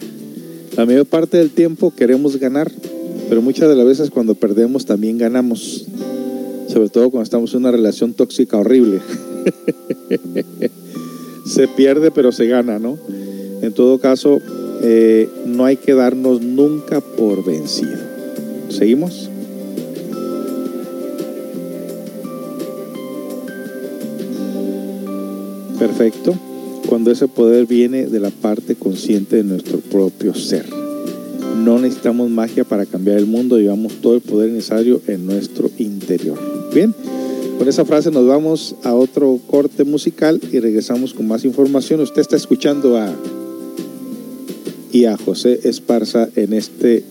La mayor parte del tiempo queremos ganar, pero muchas de las veces cuando perdemos también ganamos. Sobre todo cuando estamos en una relación tóxica horrible. se pierde pero se gana, ¿no? En todo caso, eh, no hay que darnos nunca por vencido. ¿Seguimos? Perfecto. Cuando ese poder viene de la parte consciente de nuestro propio ser. No necesitamos magia para cambiar el mundo, llevamos todo el poder necesario en nuestro interior. Bien, con esa frase nos vamos a otro corte musical y regresamos con más información. Usted está escuchando a y a José Esparza en este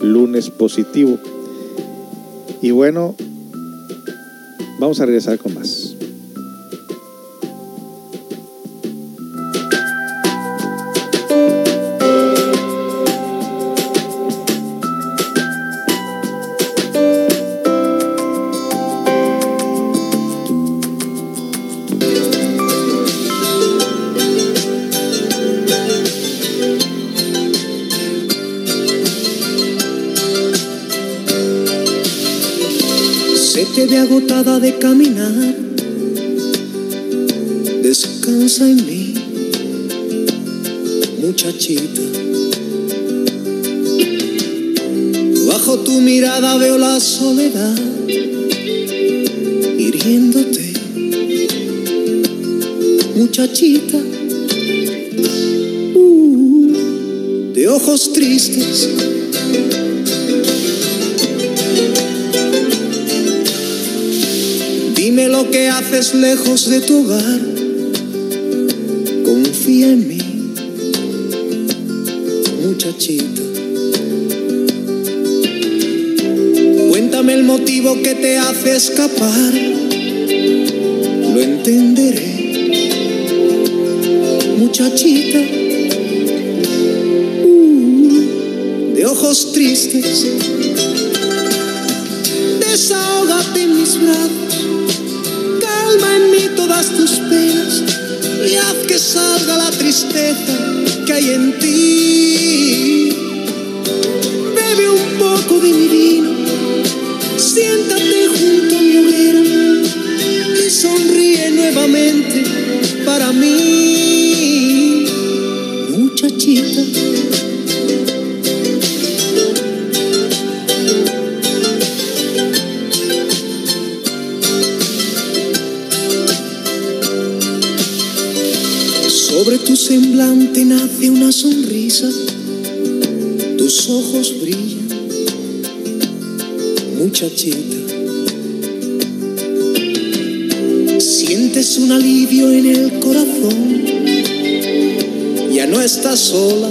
lunes positivo. Y bueno, vamos a regresar con más. Agotada de caminar. Descansa en mí, muchachita. Bajo tu mirada veo la soledad hiriéndote, muchachita. Uh, de ojos tristes. Que haces lejos de tu hogar. Confía en mí, muchachita. Cuéntame el motivo que te hace escapar. Lo entenderé, muchachita. Uh, de ojos tristes. No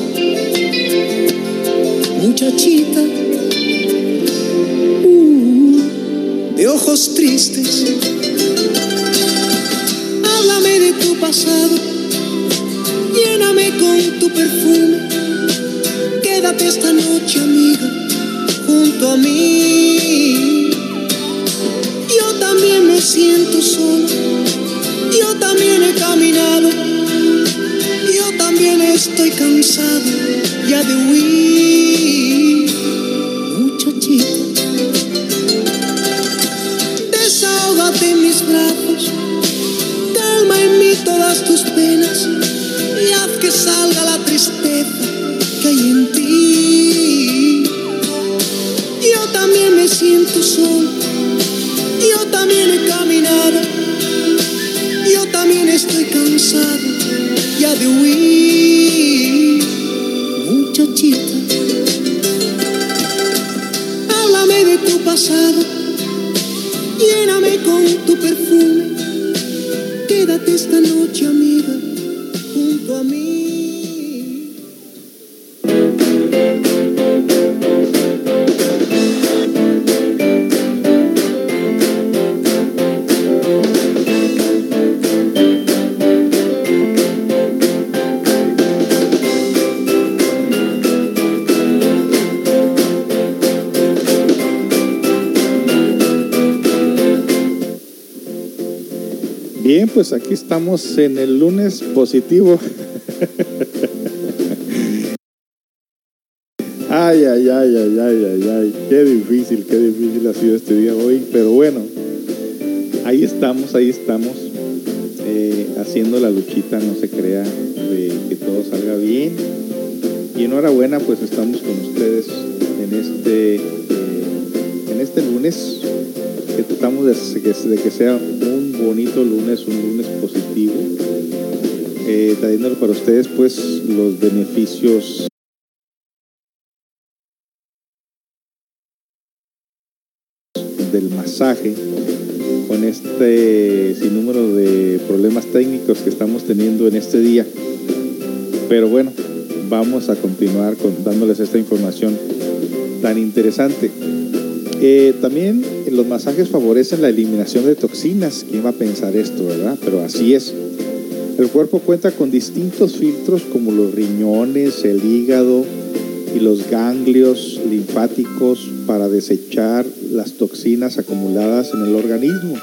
pues aquí estamos en el lunes positivo. Ay, ay, ay, ay, ay, ay, ay. Qué difícil, qué difícil ha sido este día hoy. Pero bueno, ahí estamos, ahí estamos. eh, haciendo la luchita, no se crea, de que todo salga bien. Y enhorabuena, pues estamos con ustedes en este, eh, en este lunes que tratamos de, de que sea un bonito lunes, un lunes positivo, eh, trayéndole para ustedes pues los beneficios del masaje con este sinnúmero de problemas técnicos que estamos teniendo en este día. Pero bueno, vamos a continuar con, dándoles esta información tan interesante. Eh, también los masajes favorecen la eliminación de toxinas. ¿Quién va a pensar esto, verdad? Pero así es. El cuerpo cuenta con distintos filtros como los riñones, el hígado y los ganglios linfáticos para desechar las toxinas acumuladas en el organismo.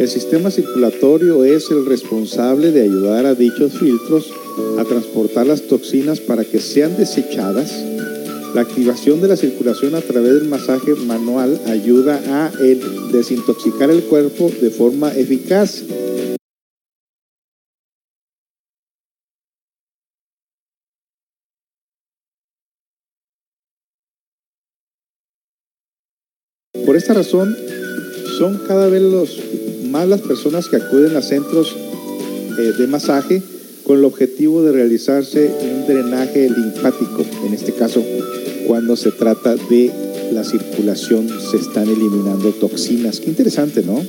El sistema circulatorio es el responsable de ayudar a dichos filtros a transportar las toxinas para que sean desechadas la activación de la circulación a través del masaje manual ayuda a desintoxicar el cuerpo de forma eficaz. Por esta razón, son cada vez los, más las personas que acuden a centros eh, de masaje con el objetivo de realizarse un drenaje linfático, en este caso cuando se trata de la circulación se están eliminando toxinas. Qué interesante, ¿no?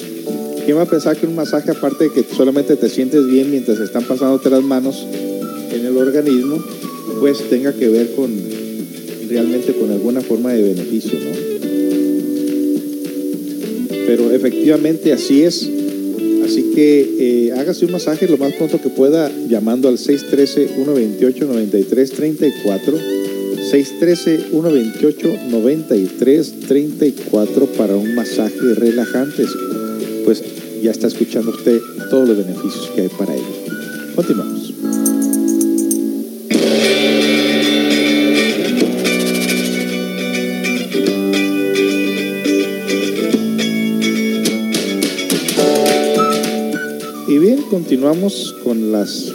¿Quién va a pensar que un masaje, aparte de que solamente te sientes bien mientras están pasándote las manos en el organismo, pues tenga que ver con realmente con alguna forma de beneficio, ¿no? Pero efectivamente así es. Eh, hágase un masaje lo más pronto que pueda llamando al 613-128-9334. 613-128-9334 para un masaje relajante. Pues ya está escuchando usted todos los beneficios que hay para ello. Continuamos. Continuamos con las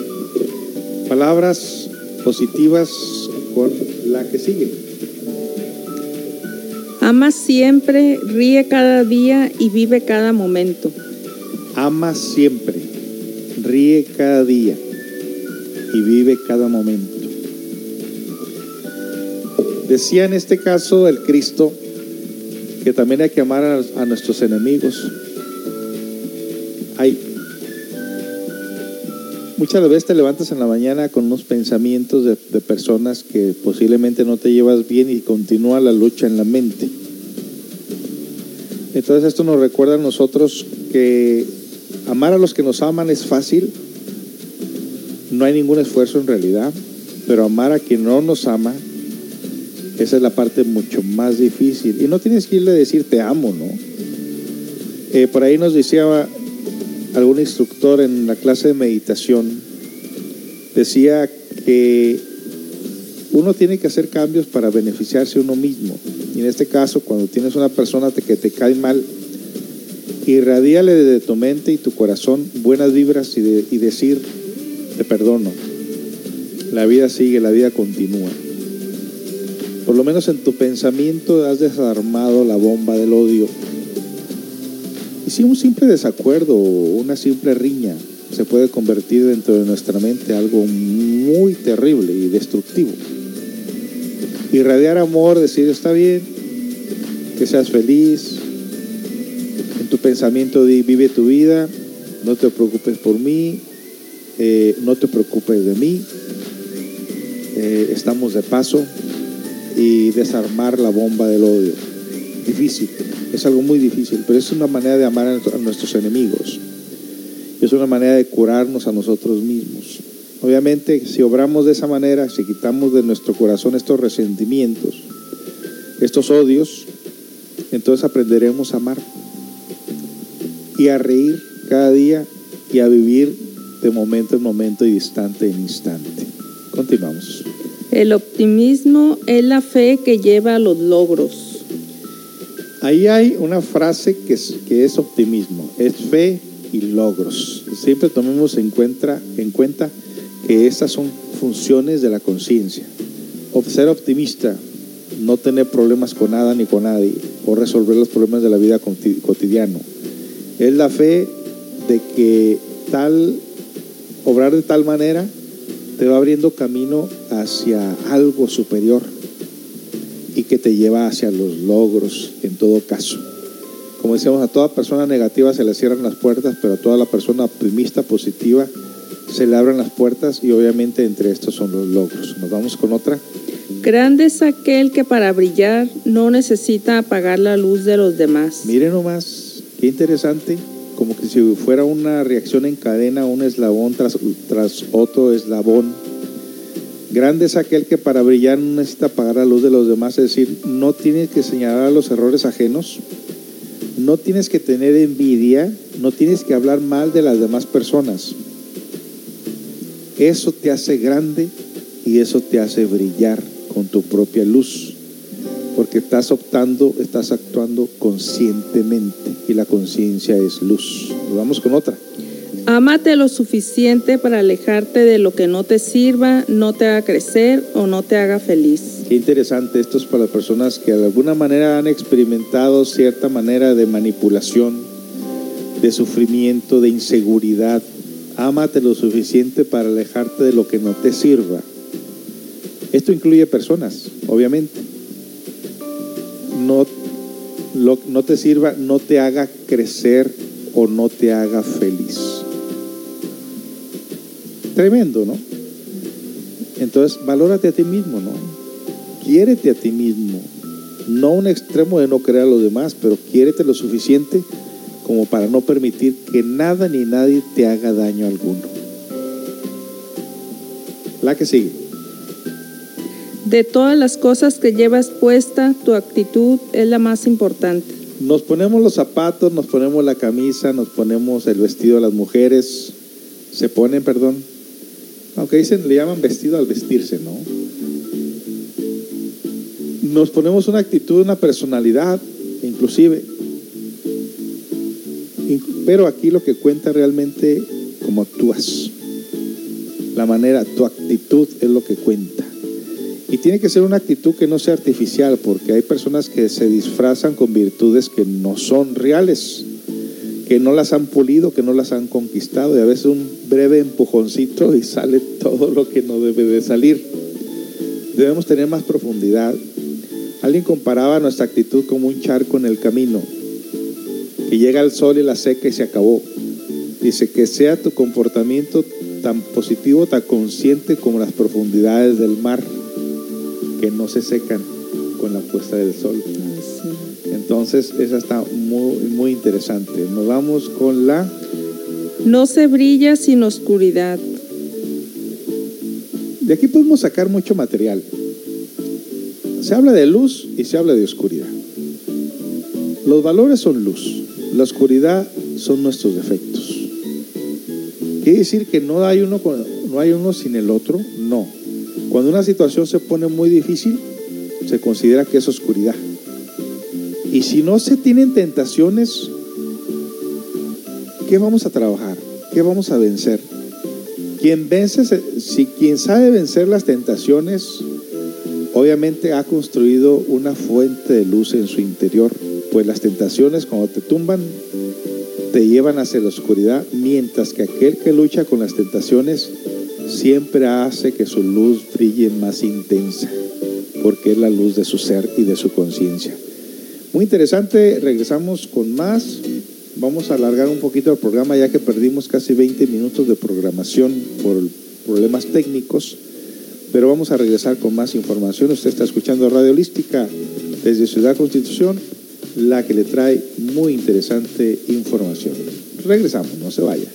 palabras positivas con la que sigue. Ama siempre, ríe cada día y vive cada momento. Ama siempre, ríe cada día y vive cada momento. Decía en este caso el Cristo que también hay que amar a, a nuestros enemigos. Muchas veces te levantas en la mañana con unos pensamientos de, personas que posiblemente no te llevas bien y continúa la lucha en la mente. Entonces esto nos recuerda a nosotros que amar a los que nos aman es fácil, no hay ningún esfuerzo en realidad, pero amar a quien no nos ama, esa es la parte mucho más difícil. Y no tienes que irle a decir te amo, ¿no? Eh, por ahí nos decía algún instructor en la clase de meditación, decía que uno tiene que hacer cambios para beneficiarse uno mismo. Y en este caso, cuando tienes una persona que te cae mal, irradiale de tu mente y tu corazón buenas vibras y, y decir, te perdono. La vida sigue, la vida continúa. Por lo menos en tu pensamiento has desarmado la bomba del odio. Y si un simple desacuerdo o una simple riña se puede convertir dentro de nuestra mente algo muy terrible y destructivo. Irradiar amor, decir está bien, que seas feliz. En tu pensamiento vive tu vida, no te preocupes por mí, eh, no te preocupes de mí, eh, estamos de paso y desarmar la bomba del odio. Difícil, es algo muy difícil, pero es una manera de amar a nuestros enemigos. Es una manera de curarnos a nosotros mismos. Obviamente, si obramos de esa manera, si quitamos de nuestro corazón estos resentimientos, estos odios, entonces aprenderemos a amar y a reír cada día y a vivir de momento en momento y instante en instante. Continuamos. El optimismo es la fe que lleva a los logros. Ahí hay una frase que es, que es optimismo, es fe y logros. Siempre tomemos en cuenta, en cuenta que estas son funciones de la conciencia. Ser optimista, no tener problemas con nada ni con nadie, o resolver los problemas de la vida coti- cotidiano. Es la fe de que tal, obrar de tal manera te va abriendo camino hacia algo superior y que te lleva hacia los logros en todo caso. Como decíamos, a toda persona negativa se le cierran las puertas, pero a toda la persona optimista, positiva, se le abren las puertas y obviamente entre estos son los logros. Nos vamos con otra. Grande es aquel que para brillar no necesita apagar la luz de los demás. Miren nomás, qué interesante, como que si fuera una reacción en cadena, un eslabón tras, tras otro eslabón. Grande es aquel que para brillar no necesita apagar la luz de los demás, es decir, no tienes que señalar los errores ajenos, no tienes que tener envidia, no tienes que hablar mal de las demás personas. Eso te hace grande y eso te hace brillar con tu propia luz, porque estás optando, estás actuando conscientemente y la conciencia es luz. Vamos con otra. Ámate lo suficiente para alejarte de lo que no te sirva, no te haga crecer o no te haga feliz. Qué interesante, esto es para las personas que de alguna manera han experimentado cierta manera de manipulación, de sufrimiento, de inseguridad. Ámate lo suficiente para alejarte de lo que no te sirva. Esto incluye personas, obviamente. No, lo, no te sirva, no te haga crecer o no te haga feliz. Tremendo, ¿no? Entonces, valórate a ti mismo, ¿no? Quiérete a ti mismo. No un extremo de no querer a los demás, pero quiérete lo suficiente como para no permitir que nada ni nadie te haga daño alguno. La que sigue. De todas las cosas que llevas puesta, tu actitud es la más importante. Nos ponemos los zapatos, nos ponemos la camisa, nos ponemos el vestido a las mujeres. Se ponen, perdón. Aunque dicen, le llaman vestido al vestirse, ¿no? Nos ponemos una actitud, una personalidad, inclusive. Inc- Pero aquí lo que cuenta realmente cómo actúas. La manera, tu actitud es lo que cuenta. Y tiene que ser una actitud que no sea artificial, porque hay personas que se disfrazan con virtudes que no son reales, que no las han pulido, que no las han conquistado, y a veces un breve empujoncito y sale todo lo que no debe de salir. Debemos tener más profundidad. Alguien comparaba nuestra actitud como un charco en el camino, que llega el sol y la seca y se acabó. Dice que sea tu comportamiento tan positivo, tan consciente como las profundidades del mar, que no se secan con la puesta del sol. Entonces, esa está muy, muy interesante. Nos vamos con la... No se brilla sin oscuridad. De aquí podemos sacar mucho material. Se habla de luz y se habla de oscuridad. Los valores son luz, la oscuridad son nuestros defectos. ¿Quiere decir que no hay uno, con- no hay uno sin el otro? No. Cuando una situación se pone muy difícil, se considera que es oscuridad. Y si no se tienen tentaciones, ¿qué vamos a trabajar? ¿Qué vamos a vencer? Quien vence, si quien sabe vencer las tentaciones, obviamente ha construido una fuente de luz en su interior, pues las tentaciones cuando te tumban te llevan hacia la oscuridad, mientras que aquel que lucha con las tentaciones siempre hace que su luz brille más intensa, porque es la luz de su ser y de su conciencia. Muy interesante, regresamos con más. Vamos a alargar un poquito el programa ya que perdimos casi 20 minutos de programación por problemas técnicos, pero vamos a regresar con más información. Usted está escuchando Radio Holística desde Ciudad Constitución, la que le trae muy interesante información. Regresamos, no se vaya.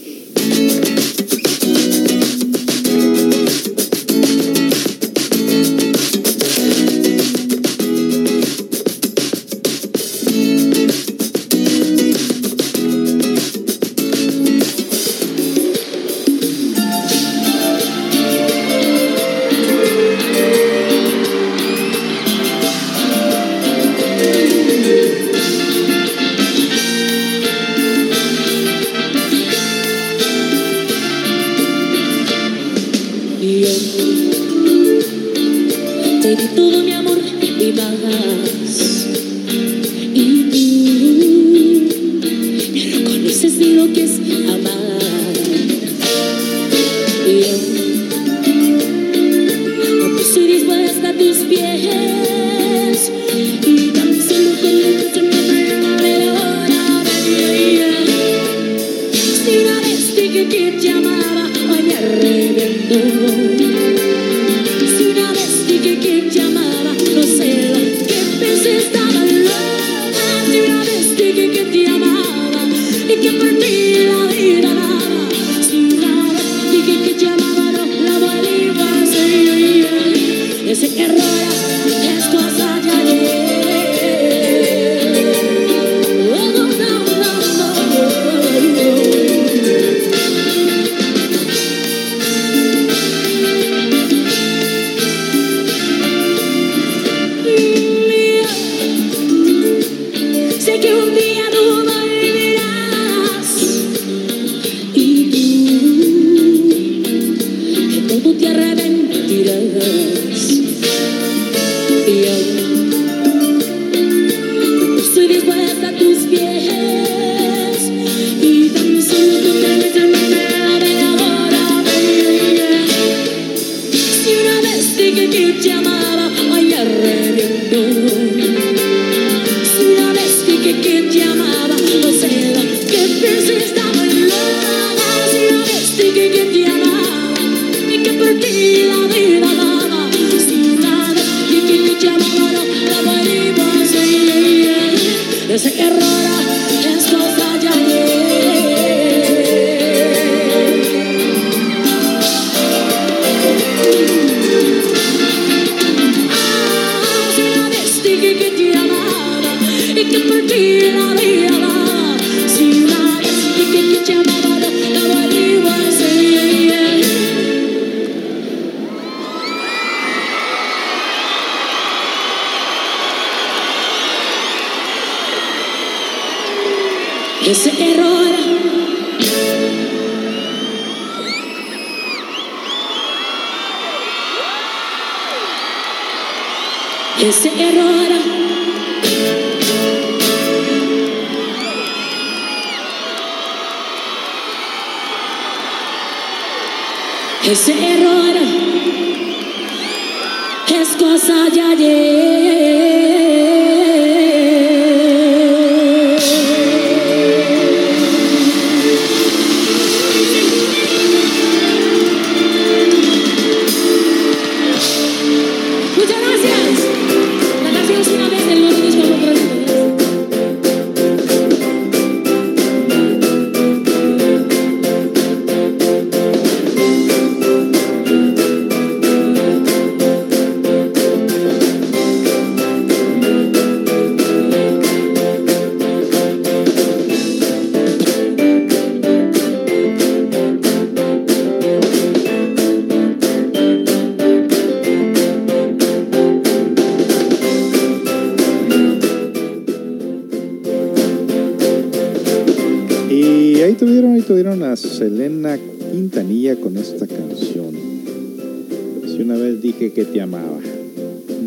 Que te amaba.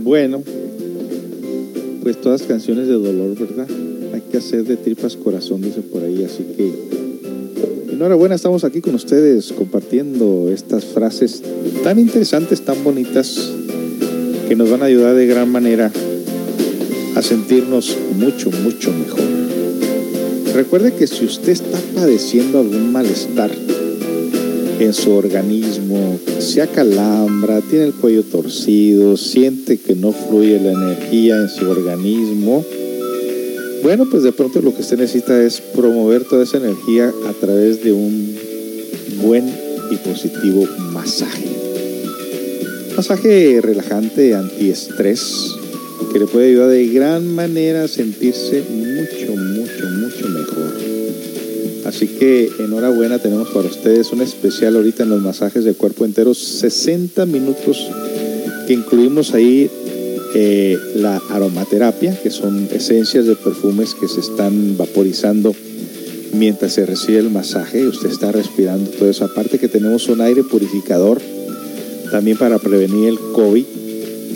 Bueno, pues todas canciones de dolor, ¿verdad? Hay que hacer de tripas corazón, dice por ahí. Así que, enhorabuena, estamos aquí con ustedes compartiendo estas frases tan interesantes, tan bonitas, que nos van a ayudar de gran manera a sentirnos mucho, mucho mejor. Recuerde que si usted está padeciendo algún malestar en su organismo, se acalambra, tiene el cuello torcido, siente que no fluye la energía en su organismo, bueno, pues de pronto lo que usted necesita es promover toda esa energía a través de un buen y positivo masaje. Masaje relajante, antiestrés, que le puede ayudar de gran manera a sentirse Así que enhorabuena, tenemos para ustedes un especial ahorita en los masajes de cuerpo entero, 60 minutos que incluimos ahí eh, la aromaterapia, que son esencias de perfumes que se están vaporizando mientras se recibe el masaje. Usted está respirando todo eso. Aparte que tenemos un aire purificador también para prevenir el COVID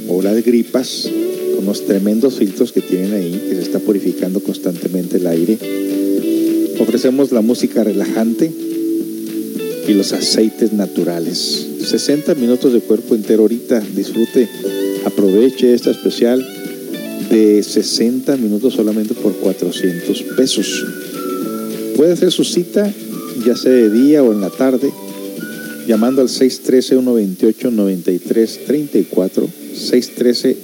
o las gripas con los tremendos filtros que tienen ahí, que se está purificando constantemente el aire. Ofrecemos la música relajante y los aceites naturales. 60 minutos de cuerpo entero ahorita. Disfrute, aproveche esta especial de 60 minutos solamente por 400 pesos. Puede hacer su cita ya sea de día o en la tarde llamando al 613-128-9334,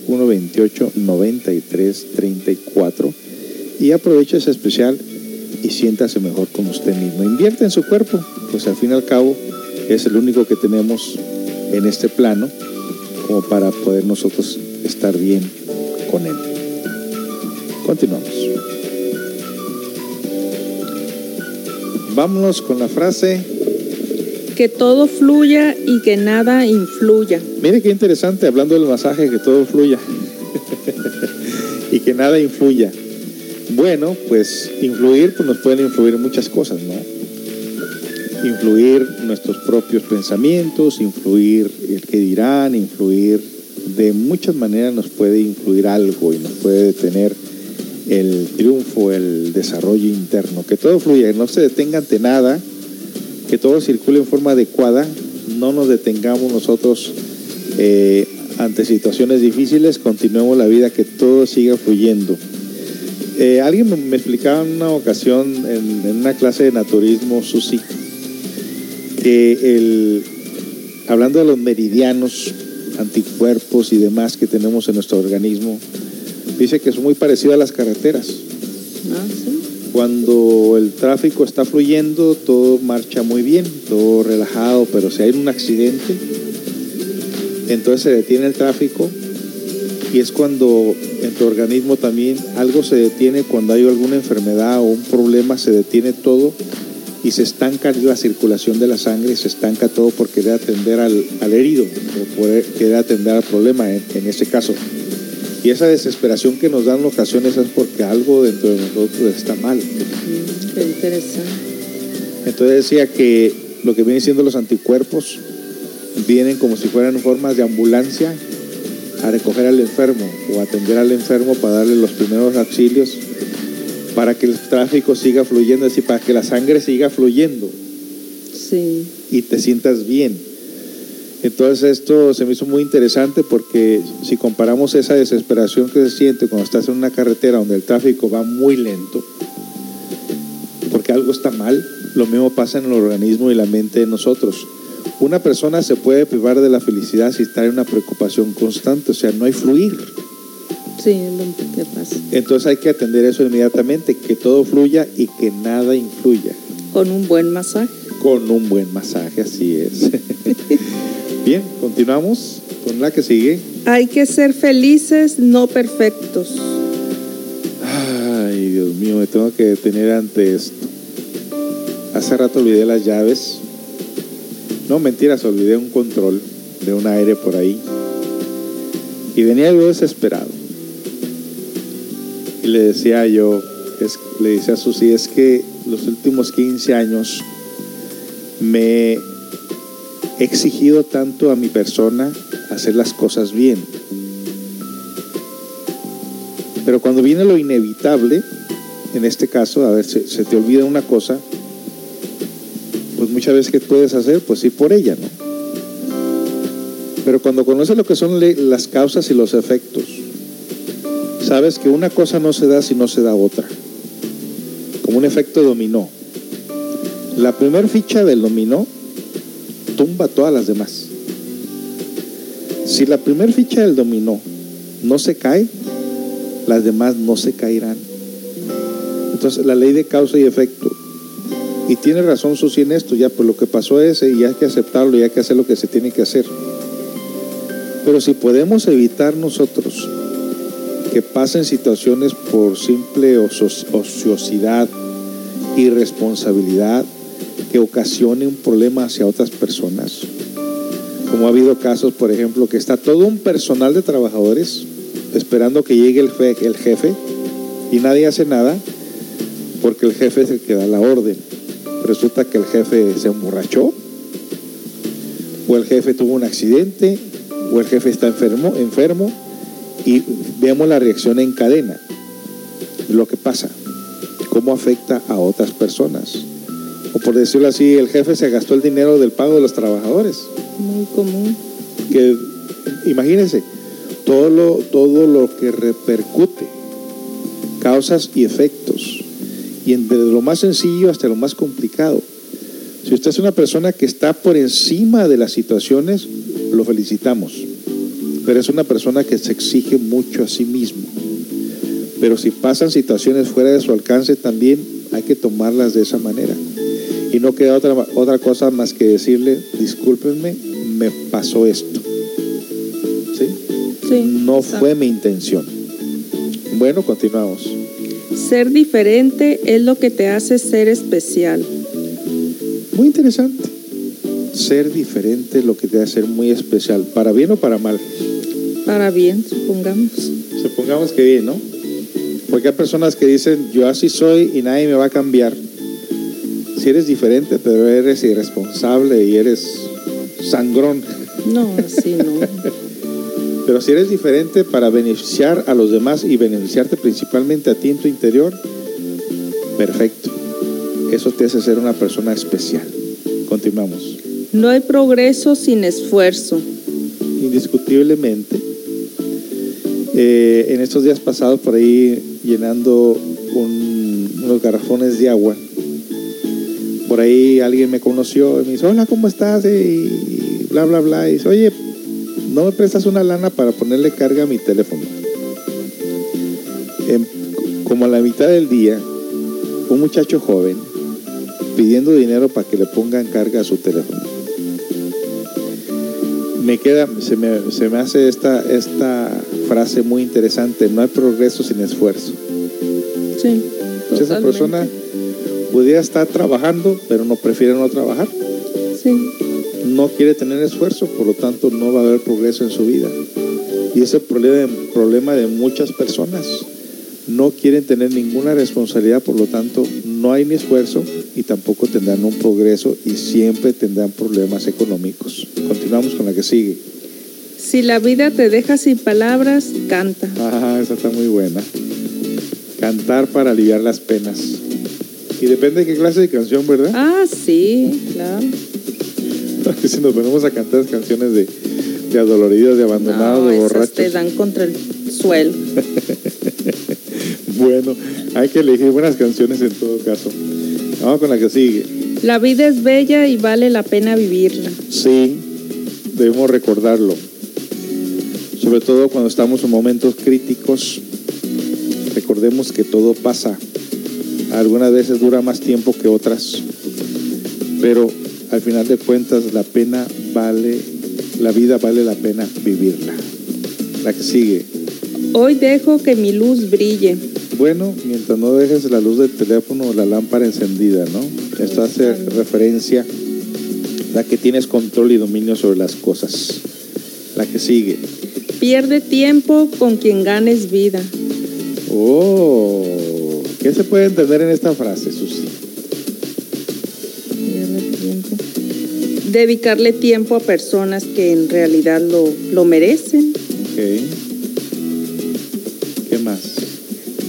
613-128-9334 y aproveche ese especial y siéntase mejor con usted mismo. Invierte en su cuerpo, pues al fin y al cabo es el único que tenemos en este plano como para poder nosotros estar bien con él. Continuamos. Vámonos con la frase Que todo fluya y que nada influya. Mire qué interesante, hablando del masaje, que todo fluya y que nada influya. Bueno, pues influir, pues nos pueden influir muchas cosas, ¿no? Influir nuestros propios pensamientos, influir el que dirán, influir de muchas maneras nos puede influir algo y nos puede detener el triunfo, el desarrollo interno. Que todo fluya, que no se detenga ante nada, que todo circule en forma adecuada, no nos detengamos nosotros eh, ante situaciones difíciles, continuemos la vida, que todo siga fluyendo. Eh, alguien me- me explicaba en una ocasión en, en una clase de naturismo, Susi, que el, hablando de los meridianos, anticuerpos y demás que tenemos en nuestro organismo, dice que es muy parecido a las carreteras. Ah, sí. Cuando el tráfico está fluyendo, todo marcha muy bien, todo relajado, pero si hay un accidente, entonces se detiene el tráfico y es cuando en tu organismo también algo se detiene, cuando hay alguna enfermedad o un problema, se detiene todo y se estanca la circulación de la sangre, se estanca todo por querer atender al, al herido o por querer atender al problema en, en ese caso. Y esa desesperación que nos dan en ocasiones es porque algo dentro de nosotros está mal. Qué interesante. Entonces decía que lo que vienen siendo los anticuerpos vienen como si fueran formas de ambulancia a recoger al enfermo o atender al enfermo para darle los primeros auxilios para que el tráfico siga fluyendo, es decir, para que la sangre siga fluyendo Sí. y te sientas bien. Entonces esto se me hizo muy interesante porque si comparamos esa desesperación que se siente cuando estás en una carretera donde el tráfico va muy lento, porque algo está mal, lo mismo pasa en el organismo y la mente de nosotros. Una persona se puede privar de la felicidad si está en una preocupación constante, o sea, no hay fluir. Sí, es lo que pasa. Entonces hay que atender eso inmediatamente, que todo fluya y que nada influya. Con un buen masaje. Con un buen masaje, así es. Bien, continuamos con la que sigue. Hay que ser felices, no perfectos. Ay, Dios mío, me tengo que detener ante esto. Hace rato olvidé las llaves. No, mentiras, olvidé un control de un aire por ahí. Y venía yo desesperado. Y le decía yo, le decía a Susi, es que los últimos 15 años me he exigido tanto a mi persona hacer las cosas bien. Pero cuando viene lo inevitable, en este caso, a ver, se te olvida una cosa, pues muchas veces que puedes hacer, pues ir por ella, ¿no? Pero cuando conoces lo que son las causas y los efectos, sabes que una cosa no se da si no se da otra. Como un efecto dominó. La primer ficha del dominó tumba todas las demás. Si la primer ficha del dominó no se cae, las demás no se caerán. Entonces, la ley de causa y efecto. Y tiene razón Susi en esto, ya por lo que pasó ese, y hay que aceptarlo, y hay que hacer lo que se tiene que hacer. Pero si podemos evitar nosotros que pasen situaciones por simple ociosidad, irresponsabilidad, que ocasione un problema hacia otras personas, como ha habido casos, por ejemplo, que está todo un personal de trabajadores esperando que llegue el, el jefe y nadie hace nada porque el jefe es el que da la orden. Resulta que el jefe se emborrachó, o el jefe tuvo un accidente, o el jefe está enfermo, enfermo, y vemos la reacción en cadena, lo que pasa, cómo afecta a otras personas. O por decirlo así, el jefe se gastó el dinero del pago de los trabajadores Muy común. que imagínense todo lo, todo lo que repercute, causas y efectos, y desde lo más sencillo hasta lo más complicado. Si usted es una persona que está por encima de las situaciones, lo felicitamos, pero es una persona que se exige mucho a sí mismo. Pero si pasan situaciones fuera de su alcance, también hay que tomarlas de esa manera. Y no queda otra, otra cosa más que decirle, discúlpenme, me pasó esto. ¿Sí? Sí. No fue mi intención. Bueno, continuamos. Ser diferente es lo que te hace ser especial. Muy interesante. Ser diferente es lo que te hace ser muy especial, para bien o para mal. Para bien, supongamos. Supongamos que bien, ¿no? Porque hay personas que dicen, yo así soy y nadie me va a cambiar. Si eres diferente, pero eres irresponsable y eres sangrón. No, así no. Pero si eres diferente para beneficiar a los demás y beneficiarte principalmente a ti en tu interior, perfecto. Eso te hace ser una persona especial. Continuamos. No hay progreso sin esfuerzo. Indiscutiblemente. eh, en estos días pasados por ahí llenando un- unos garrafones de agua, por ahí alguien me conoció y me dice, hola, ¿cómo estás? Y bla, bla, bla. Y dice, oye, ¿no me prestas una lana para ponerle carga a mi teléfono? En- como a la mitad del día, un muchacho joven pidiendo dinero para que le pongan carga a su teléfono. Me queda, se me, se me hace esta, esta frase muy interesante, no hay progreso sin esfuerzo. Sí. Si esa totalmente. persona pudiera estar trabajando, pero no prefiere no trabajar, Sí. No quiere tener esfuerzo, por lo tanto no va a haber progreso en su vida. Y ese problema, problema de muchas personas. No quieren tener ninguna responsabilidad, por lo tanto no hay ni esfuerzo y tampoco tendrán un progreso y siempre tendrán problemas económicos. Continuamos con la que sigue. Si la vida te deja sin palabras, canta. Ah, esa está muy buena. Cantar para aliviar las penas. Y depende de qué clase de canción, ¿verdad? Ah, sí, claro. si nos ponemos a cantar canciones de, de adoloridos, de abandonados, No, de borrachos. te dan contra el suelo. Bueno, hay que elegir buenas canciones en todo caso. Vamos con la que sigue. La vida es bella y vale la pena vivirla. Sí, debemos recordarlo. Sobre todo cuando estamos en momentos críticos, recordemos que todo pasa. Algunas veces dura más tiempo que otras, pero al final de cuentas la pena vale, la vida vale la pena vivirla. La que sigue. Hoy dejo que mi luz brille. Bueno, mientras no dejes la luz del teléfono o la lámpara encendida, ¿no? Esto hace referencia a que tienes control y dominio sobre las cosas. La que sigue. Pierde tiempo con quien ganes vida. Oh, ¿qué se puede entender en esta frase, Dedicarle tiempo a personas que en realidad lo, lo merecen. Ok. ¿Qué más?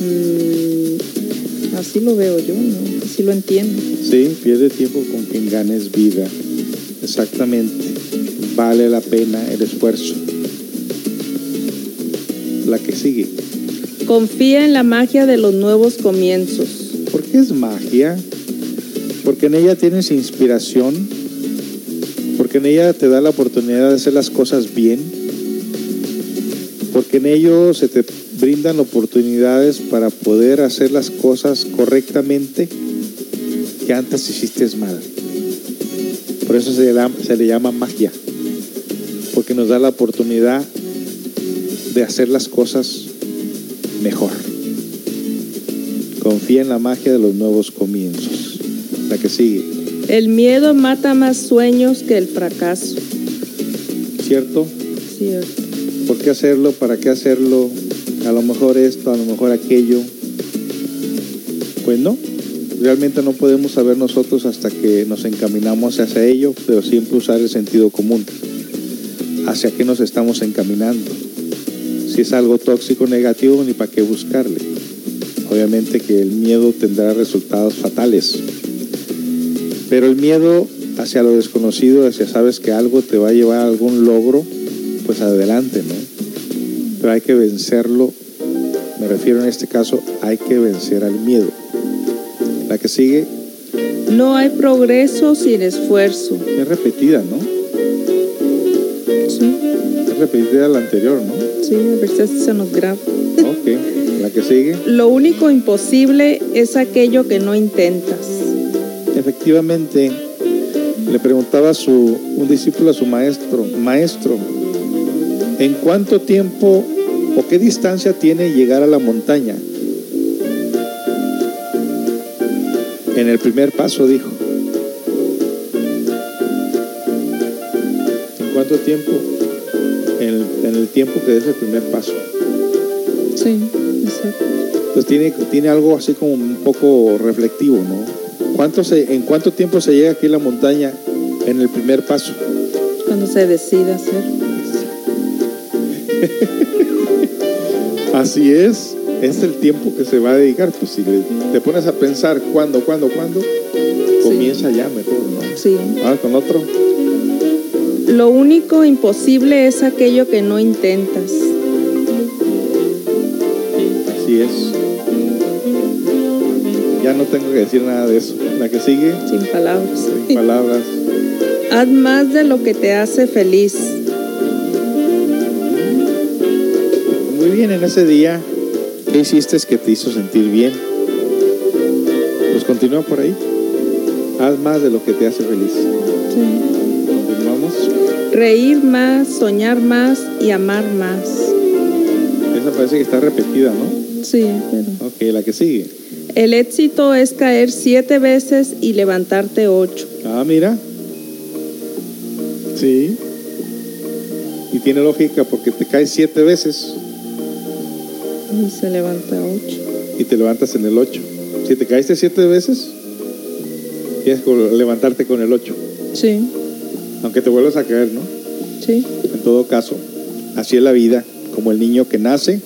Mm, así lo veo yo, ¿no? Así lo entiendo. Sí, pierde tiempo con quien ganes vida. Exactamente. Vale la pena el esfuerzo. La que sigue. Confía en la magia de los nuevos comienzos. ¿Por qué es magia? Porque en ella tienes inspiración. Porque en ella te da la oportunidad de hacer las cosas bien. Porque en ello se te brindan oportunidades para poder hacer las cosas correctamente que antes hiciste mal. Por eso se le, se le llama magia. Porque nos da la oportunidad de hacer las cosas mejor. Confía en la magia de los nuevos comienzos. La que sigue, El miedo mata más sueños que el fracaso. ¿cierto? Cierto. ¿Por qué hacerlo? ¿Para qué hacerlo? A lo mejor esto, a lo mejor aquello. Pues no, realmente no podemos saber nosotros hasta que nos encaminamos hacia ello, pero siempre usar el sentido común. ¿Hacia qué nos estamos encaminando? Si es algo tóxico, negativo, ni para qué buscarle. Obviamente que el miedo tendrá resultados fatales. Pero el miedo hacia lo desconocido, hacia sabes que algo te va a llevar a algún logro, pues adelante, ¿no? Pero hay que vencerlo. Me refiero en este caso, hay que vencer al miedo. La que sigue No hay progreso sin esfuerzo. es repetida, ¿no? Sí, Es repetida la anterior, ¿no? sí, a ver si se nos graba. Ok. La que sigue, Lo único imposible es aquello que no intentas. Efectivamente, le preguntaba a su, un discípulo a su maestro, maestro, ¿en cuánto tiempo o qué distancia tiene llegar a la montaña? En el primer paso, dijo. ¿En cuánto tiempo? En el, en el tiempo que es el primer paso. Sí, exacto. Pues tiene, tiene algo así como un poco reflectivo, ¿no? ¿Cuánto se, ¿En cuánto tiempo se llega aquí a la montaña en el primer paso? Cuando se decida hacer. Así es, es el tiempo que se va a dedicar. Pues si le- te pones a pensar cuándo, cuándo, cuándo, comienza ya mejor, ¿no? Sí. Ahora con otro. Lo único imposible es aquello que no intentas. Así es. Ya no tengo que decir nada de eso. La que sigue, Sin palabras. sin palabras. Haz más de lo que te hace feliz. Muy bien, en ese día, ¿qué hiciste que te hizo sentir bien? Pues continúa por ahí. Haz más de lo que te hace feliz. Sí. Continuamos. Reír más, soñar más y amar más. Esa parece que está repetida, ¿no? Sí, pero. Ok, la que sigue. El éxito es caer siete veces y levantarte ocho. Ah, mira. Sí. Y tiene lógica porque te caes siete veces Y se levanta ocho. y te levantas en el ocho. Si te caíste siete veces, tienes que levantarte con el ocho. Sí, Aunque te vuelvas a caer, ¿no? sí. En todo caso, así es la vida. Como el niño que nace,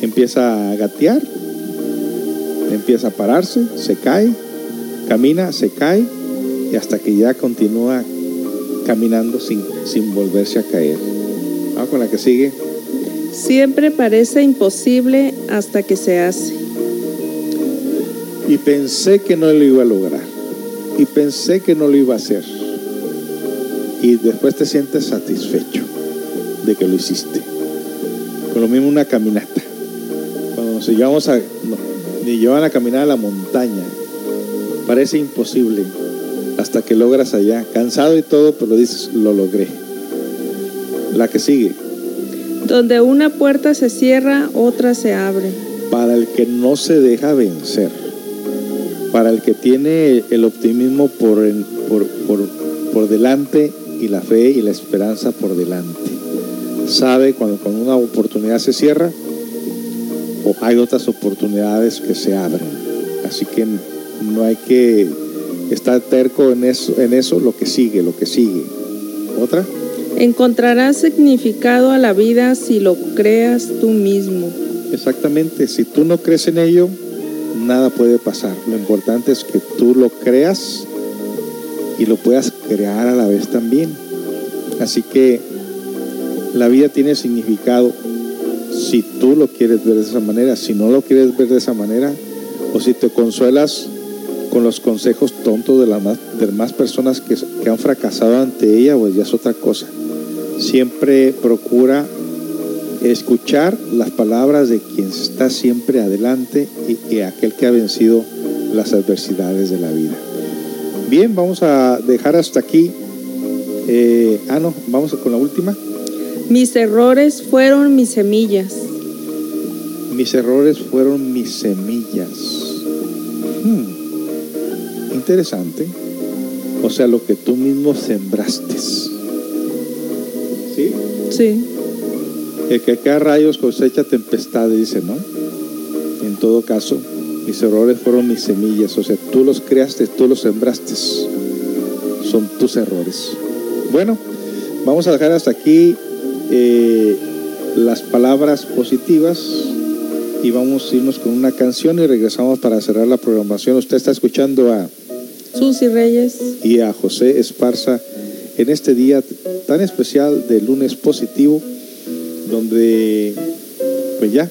empieza a gatear, empieza a pararse, se cae, camina, se cae y hasta que ya continúa caminando sin, sin volverse a caer. Vamos con la que sigue. Siempre parece imposible hasta que se hace. Y pensé que no lo iba a lograr. Y pensé que no lo iba a hacer. Y después te sientes satisfecho de que lo hiciste. Con lo mismo una caminata. Cuando nos llevamos a, ni llevan a caminar a la montaña, parece imposible hasta que logras allá. Cansado y todo, pero dices, lo logré. La que sigue. Donde una puerta se cierra, otra se abre. para el que no se deja vencer, para el que tiene el optimismo por, por, por, por delante y la fe y la esperanza por delante. Sabe cuando, cuando una oportunidad se cierra hay otras oportunidades que se abren. Así que no hay que está terco en eso, en eso, lo que sigue, lo que sigue. ¿Otra? Encontrarás significado a la vida si lo creas tú mismo. Exactamente, si tú no crees en ello, nada puede pasar. Lo importante es que tú lo creas y lo puedas crear a la vez también. Así que la vida tiene significado si tú lo quieres ver de esa manera, si no lo quieres ver de esa manera, o si te consuelas con los consejos tontos de las más, de más personas que, que han fracasado ante ella, pues ya es otra cosa. Siempre procura escuchar las palabras de quien está siempre adelante y, y aquel que ha vencido las adversidades de la vida. Bien, vamos a dejar hasta aquí. Eh, ah, no, vamos con la última. Mis errores fueron mis semillas. Mis errores fueron mis semillas. Hmm, Interesante. O sea, lo que tú mismo sembraste. ¿Sí? Sí. El que acá rayos cosecha tempestad, dice, ¿no? En todo caso, mis errores fueron mis semillas. O sea, tú los creaste, tú los sembraste. Son tus errores. Bueno, vamos a dejar hasta aquí eh, las palabras positivas y vamos a irnos con una canción y regresamos para cerrar la programación. Usted está escuchando a Susy Reyes. y a José Esparza en este día tan especial de lunes positivo, donde pues ya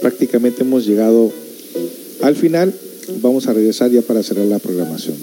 prácticamente hemos llegado al final. Vamos a regresar ya para cerrar la programación.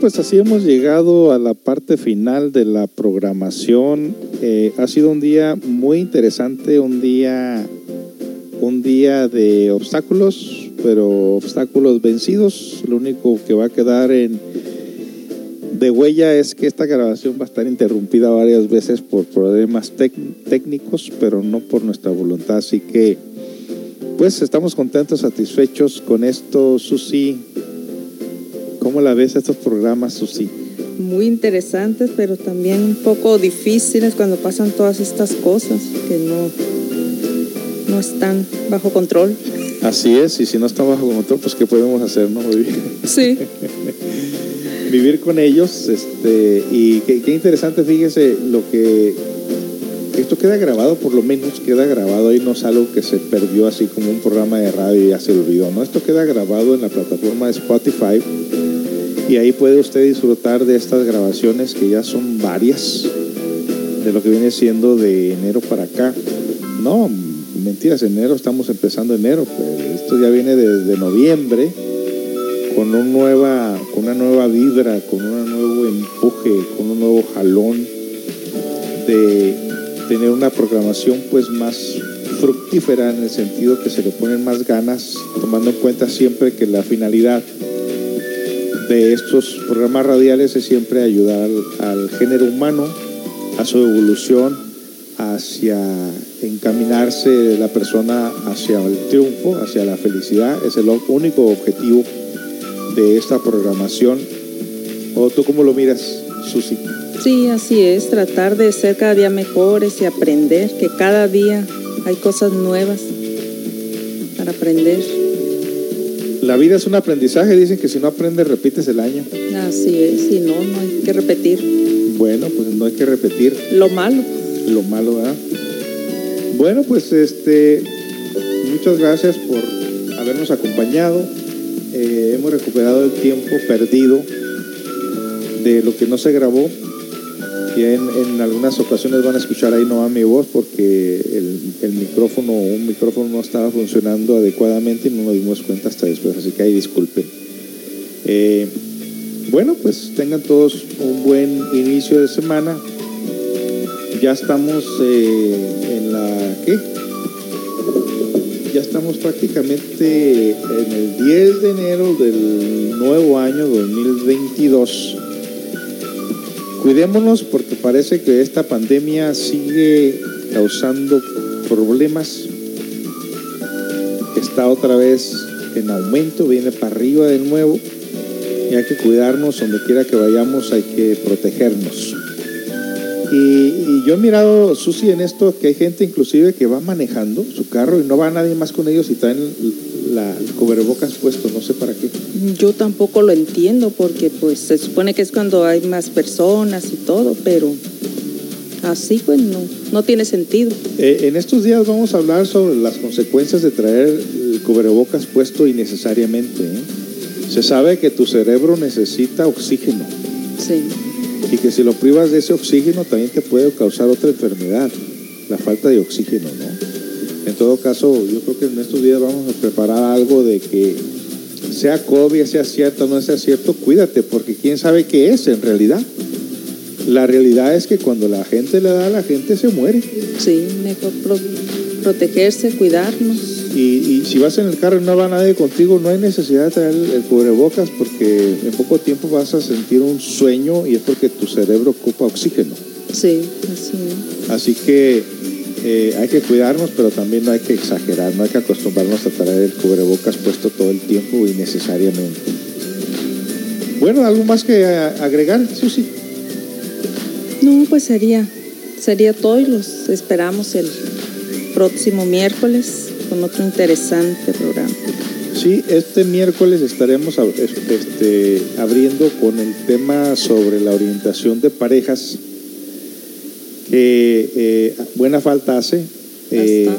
Pues así hemos llegado a la parte final de la programación. Eh, ha sido un día muy interesante, un día, un día de obstáculos, pero obstáculos vencidos. Lo único que va a quedar en de huella es que esta grabación va a estar interrumpida varias veces por problemas técnicos, pero no por nuestra voluntad. Así que, pues estamos contentos, satisfechos con esto, Susi. ¿Cómo la ves estos programas, Susi? Muy interesantes, pero también un poco difíciles cuando pasan todas estas cosas que no, no están bajo control. Así es, y si no está bajo control, pues ¿qué podemos hacer, no? Sí. vivir con ellos este y qué, qué interesante fíjese lo que esto queda grabado por lo menos queda grabado ahí no es algo que se perdió así como un programa de radio y ya se olvidó no esto queda grabado en la plataforma de Spotify y ahí puede usted disfrutar de estas grabaciones que ya son varias de lo que viene siendo de enero para acá. No mentiras enero estamos empezando enero pues esto ya viene desde noviembre con, un nueva, con una nueva vibra, con un nuevo empuje, con un nuevo jalón de tener una programación pues más fructífera en el sentido que se le ponen más ganas, tomando en cuenta siempre que la finalidad de estos programas radiales es siempre ayudar al, género humano a su evolución, hacia encaminarse la persona hacia el triunfo, hacia la felicidad, es el único objetivo de esta programación. ¿O tú cómo lo miras, Susi? Sí, así es, tratar de ser cada día mejores y aprender, que cada día hay cosas nuevas para aprender. La vida es un aprendizaje, dicen que si no aprendes repites el año. Así es, y no, no hay que repetir Bueno, pues no hay que repetir lo malo. lo malo, ¿verdad? Bueno, pues este, muchas gracias por habernos acompañado. Eh, hemos recuperado el tiempo perdido de lo que no se grabó. Y en, algunas ocasiones van a escuchar ahí no a mi voz porque el, el micrófono, un micrófono no estaba funcionando adecuadamente y no nos dimos cuenta hasta después, así que ahí disculpen. Eh, bueno, pues tengan todos un buen inicio de semana. Ya estamos eh, en la ¿qué? Ya estamos prácticamente en el 10 de enero del nuevo año 2022. Cuidémonos porque parece que esta pandemia sigue causando problemas. Está otra vez en aumento, viene para arriba de nuevo y hay que cuidarnos donde quiera que vayamos, hay que protegernos. Y, y yo he mirado, Susi, en esto que hay gente inclusive que va manejando su carro y no va nadie más con ellos y traen la, el cubrebocas puesto, no sé para qué. Yo tampoco lo entiendo porque pues se supone que es cuando hay más personas y todo, pero así pues no, no tiene sentido. Eh, en estos días vamos a hablar sobre las consecuencias de traer el cubrebocas puesto innecesariamente. ¿eh? Se sabe que tu cerebro necesita oxígeno Sí, y que si lo privas de ese oxígeno también te puede causar otra enfermedad, la falta de oxígeno, ¿no? En todo caso, yo creo que en estos días vamos a preparar algo de que sea COVID, sea cierto o no sea cierto, cuídate, porque quién sabe qué es en realidad. La realidad es que cuando la gente le da, la gente se muere. sí, mejor pro- protegerse, cuidarnos. Y, y si vas en el carro y no va nadie contigo, no hay necesidad de traer el, el cubrebocas porque en poco tiempo vas a sentir un sueño y es porque tu cerebro ocupa oxígeno. Sí, así es. Así que eh, hay que cuidarnos, pero también no hay que exagerar, no hay que acostumbrarnos a traer el cubrebocas puesto todo el tiempo innecesariamente. Bueno, ¿algo más que a- agregar, Susi? No, pues sería, sería todo y los esperamos el próximo miércoles con otro interesante programa. Sí, este miércoles estaremos este, abriendo con el tema sobre la orientación de parejas, que eh, buena falta hace. Eh,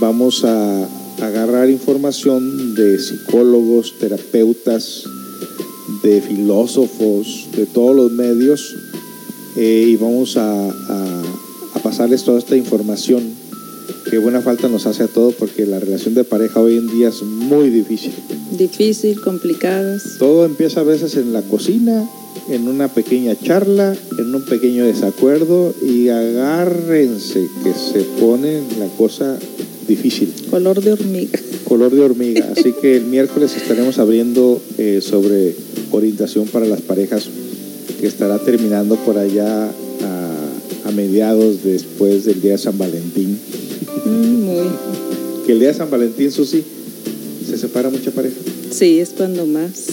vamos a agarrar información de psicólogos, terapeutas, de filósofos, de todos los medios, eh, y vamos a, a- a pasarles toda esta información que buena falta nos hace a todos porque la relación de pareja hoy en día es muy difícil. Difícil, complicadas. Todo empieza a veces en la cocina, en una pequeña charla, en un pequeño desacuerdo y agárrense que se pone la cosa difícil, Color de hormiga. color de hormiga. Así que el miércoles estaremos abriendo eh, sobre orientación para las parejas que estará terminando por allá a, a mediados después del día de San Valentín. Mm, muy. Que el día de San Valentín, Susi, se separa mucha pareja. Sí, es cuando más.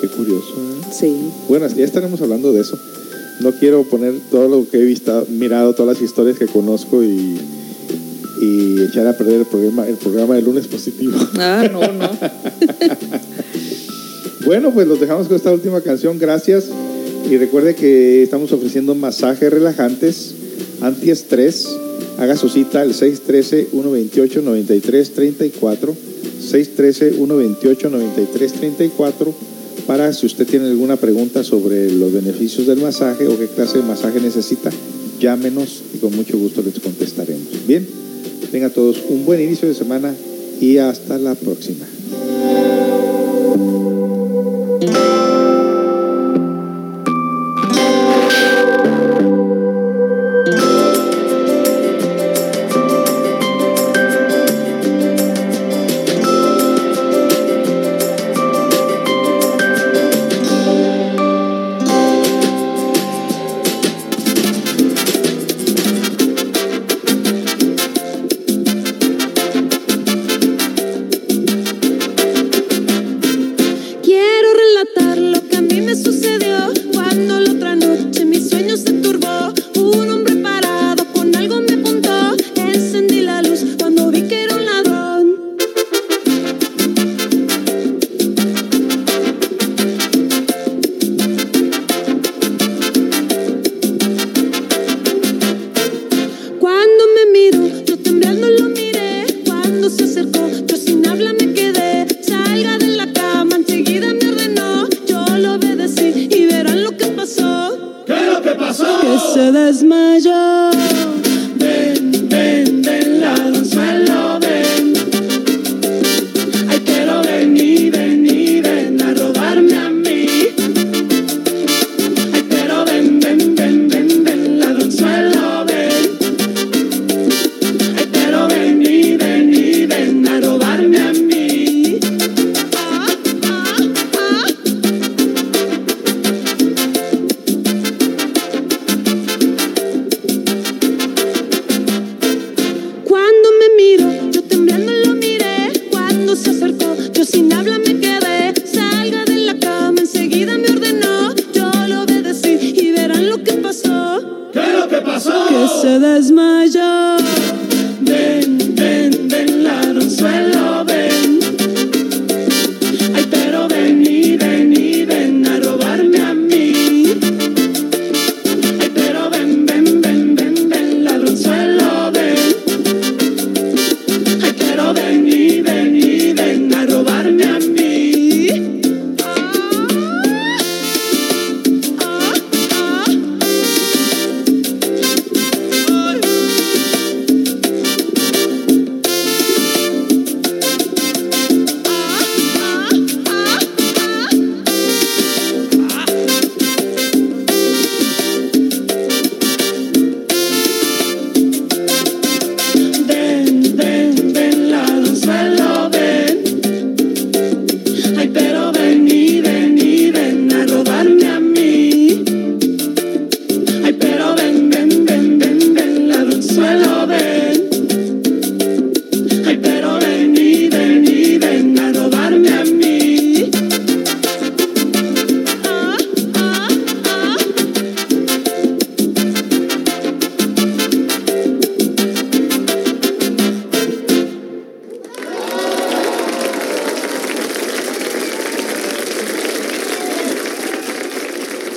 Qué curioso. ¿eh? Sí. Bueno, ya estaremos hablando de eso. No quiero poner todo lo que he visto, mirado, todas las historias que conozco y, y echar a perder el programa, el programa de lunes positivo. Ah, no, no. Bueno, pues los dejamos con esta última canción. Gracias. Y recuerde que estamos ofreciendo masajes relajantes, antiestrés. Haga su cita al 613-128-9334. 613-128-9334 para si usted tiene alguna pregunta sobre los beneficios del masaje o qué clase de masaje necesita, llámenos y con mucho gusto les contestaremos. Bien, tengan todos un buen inicio de semana y hasta la próxima.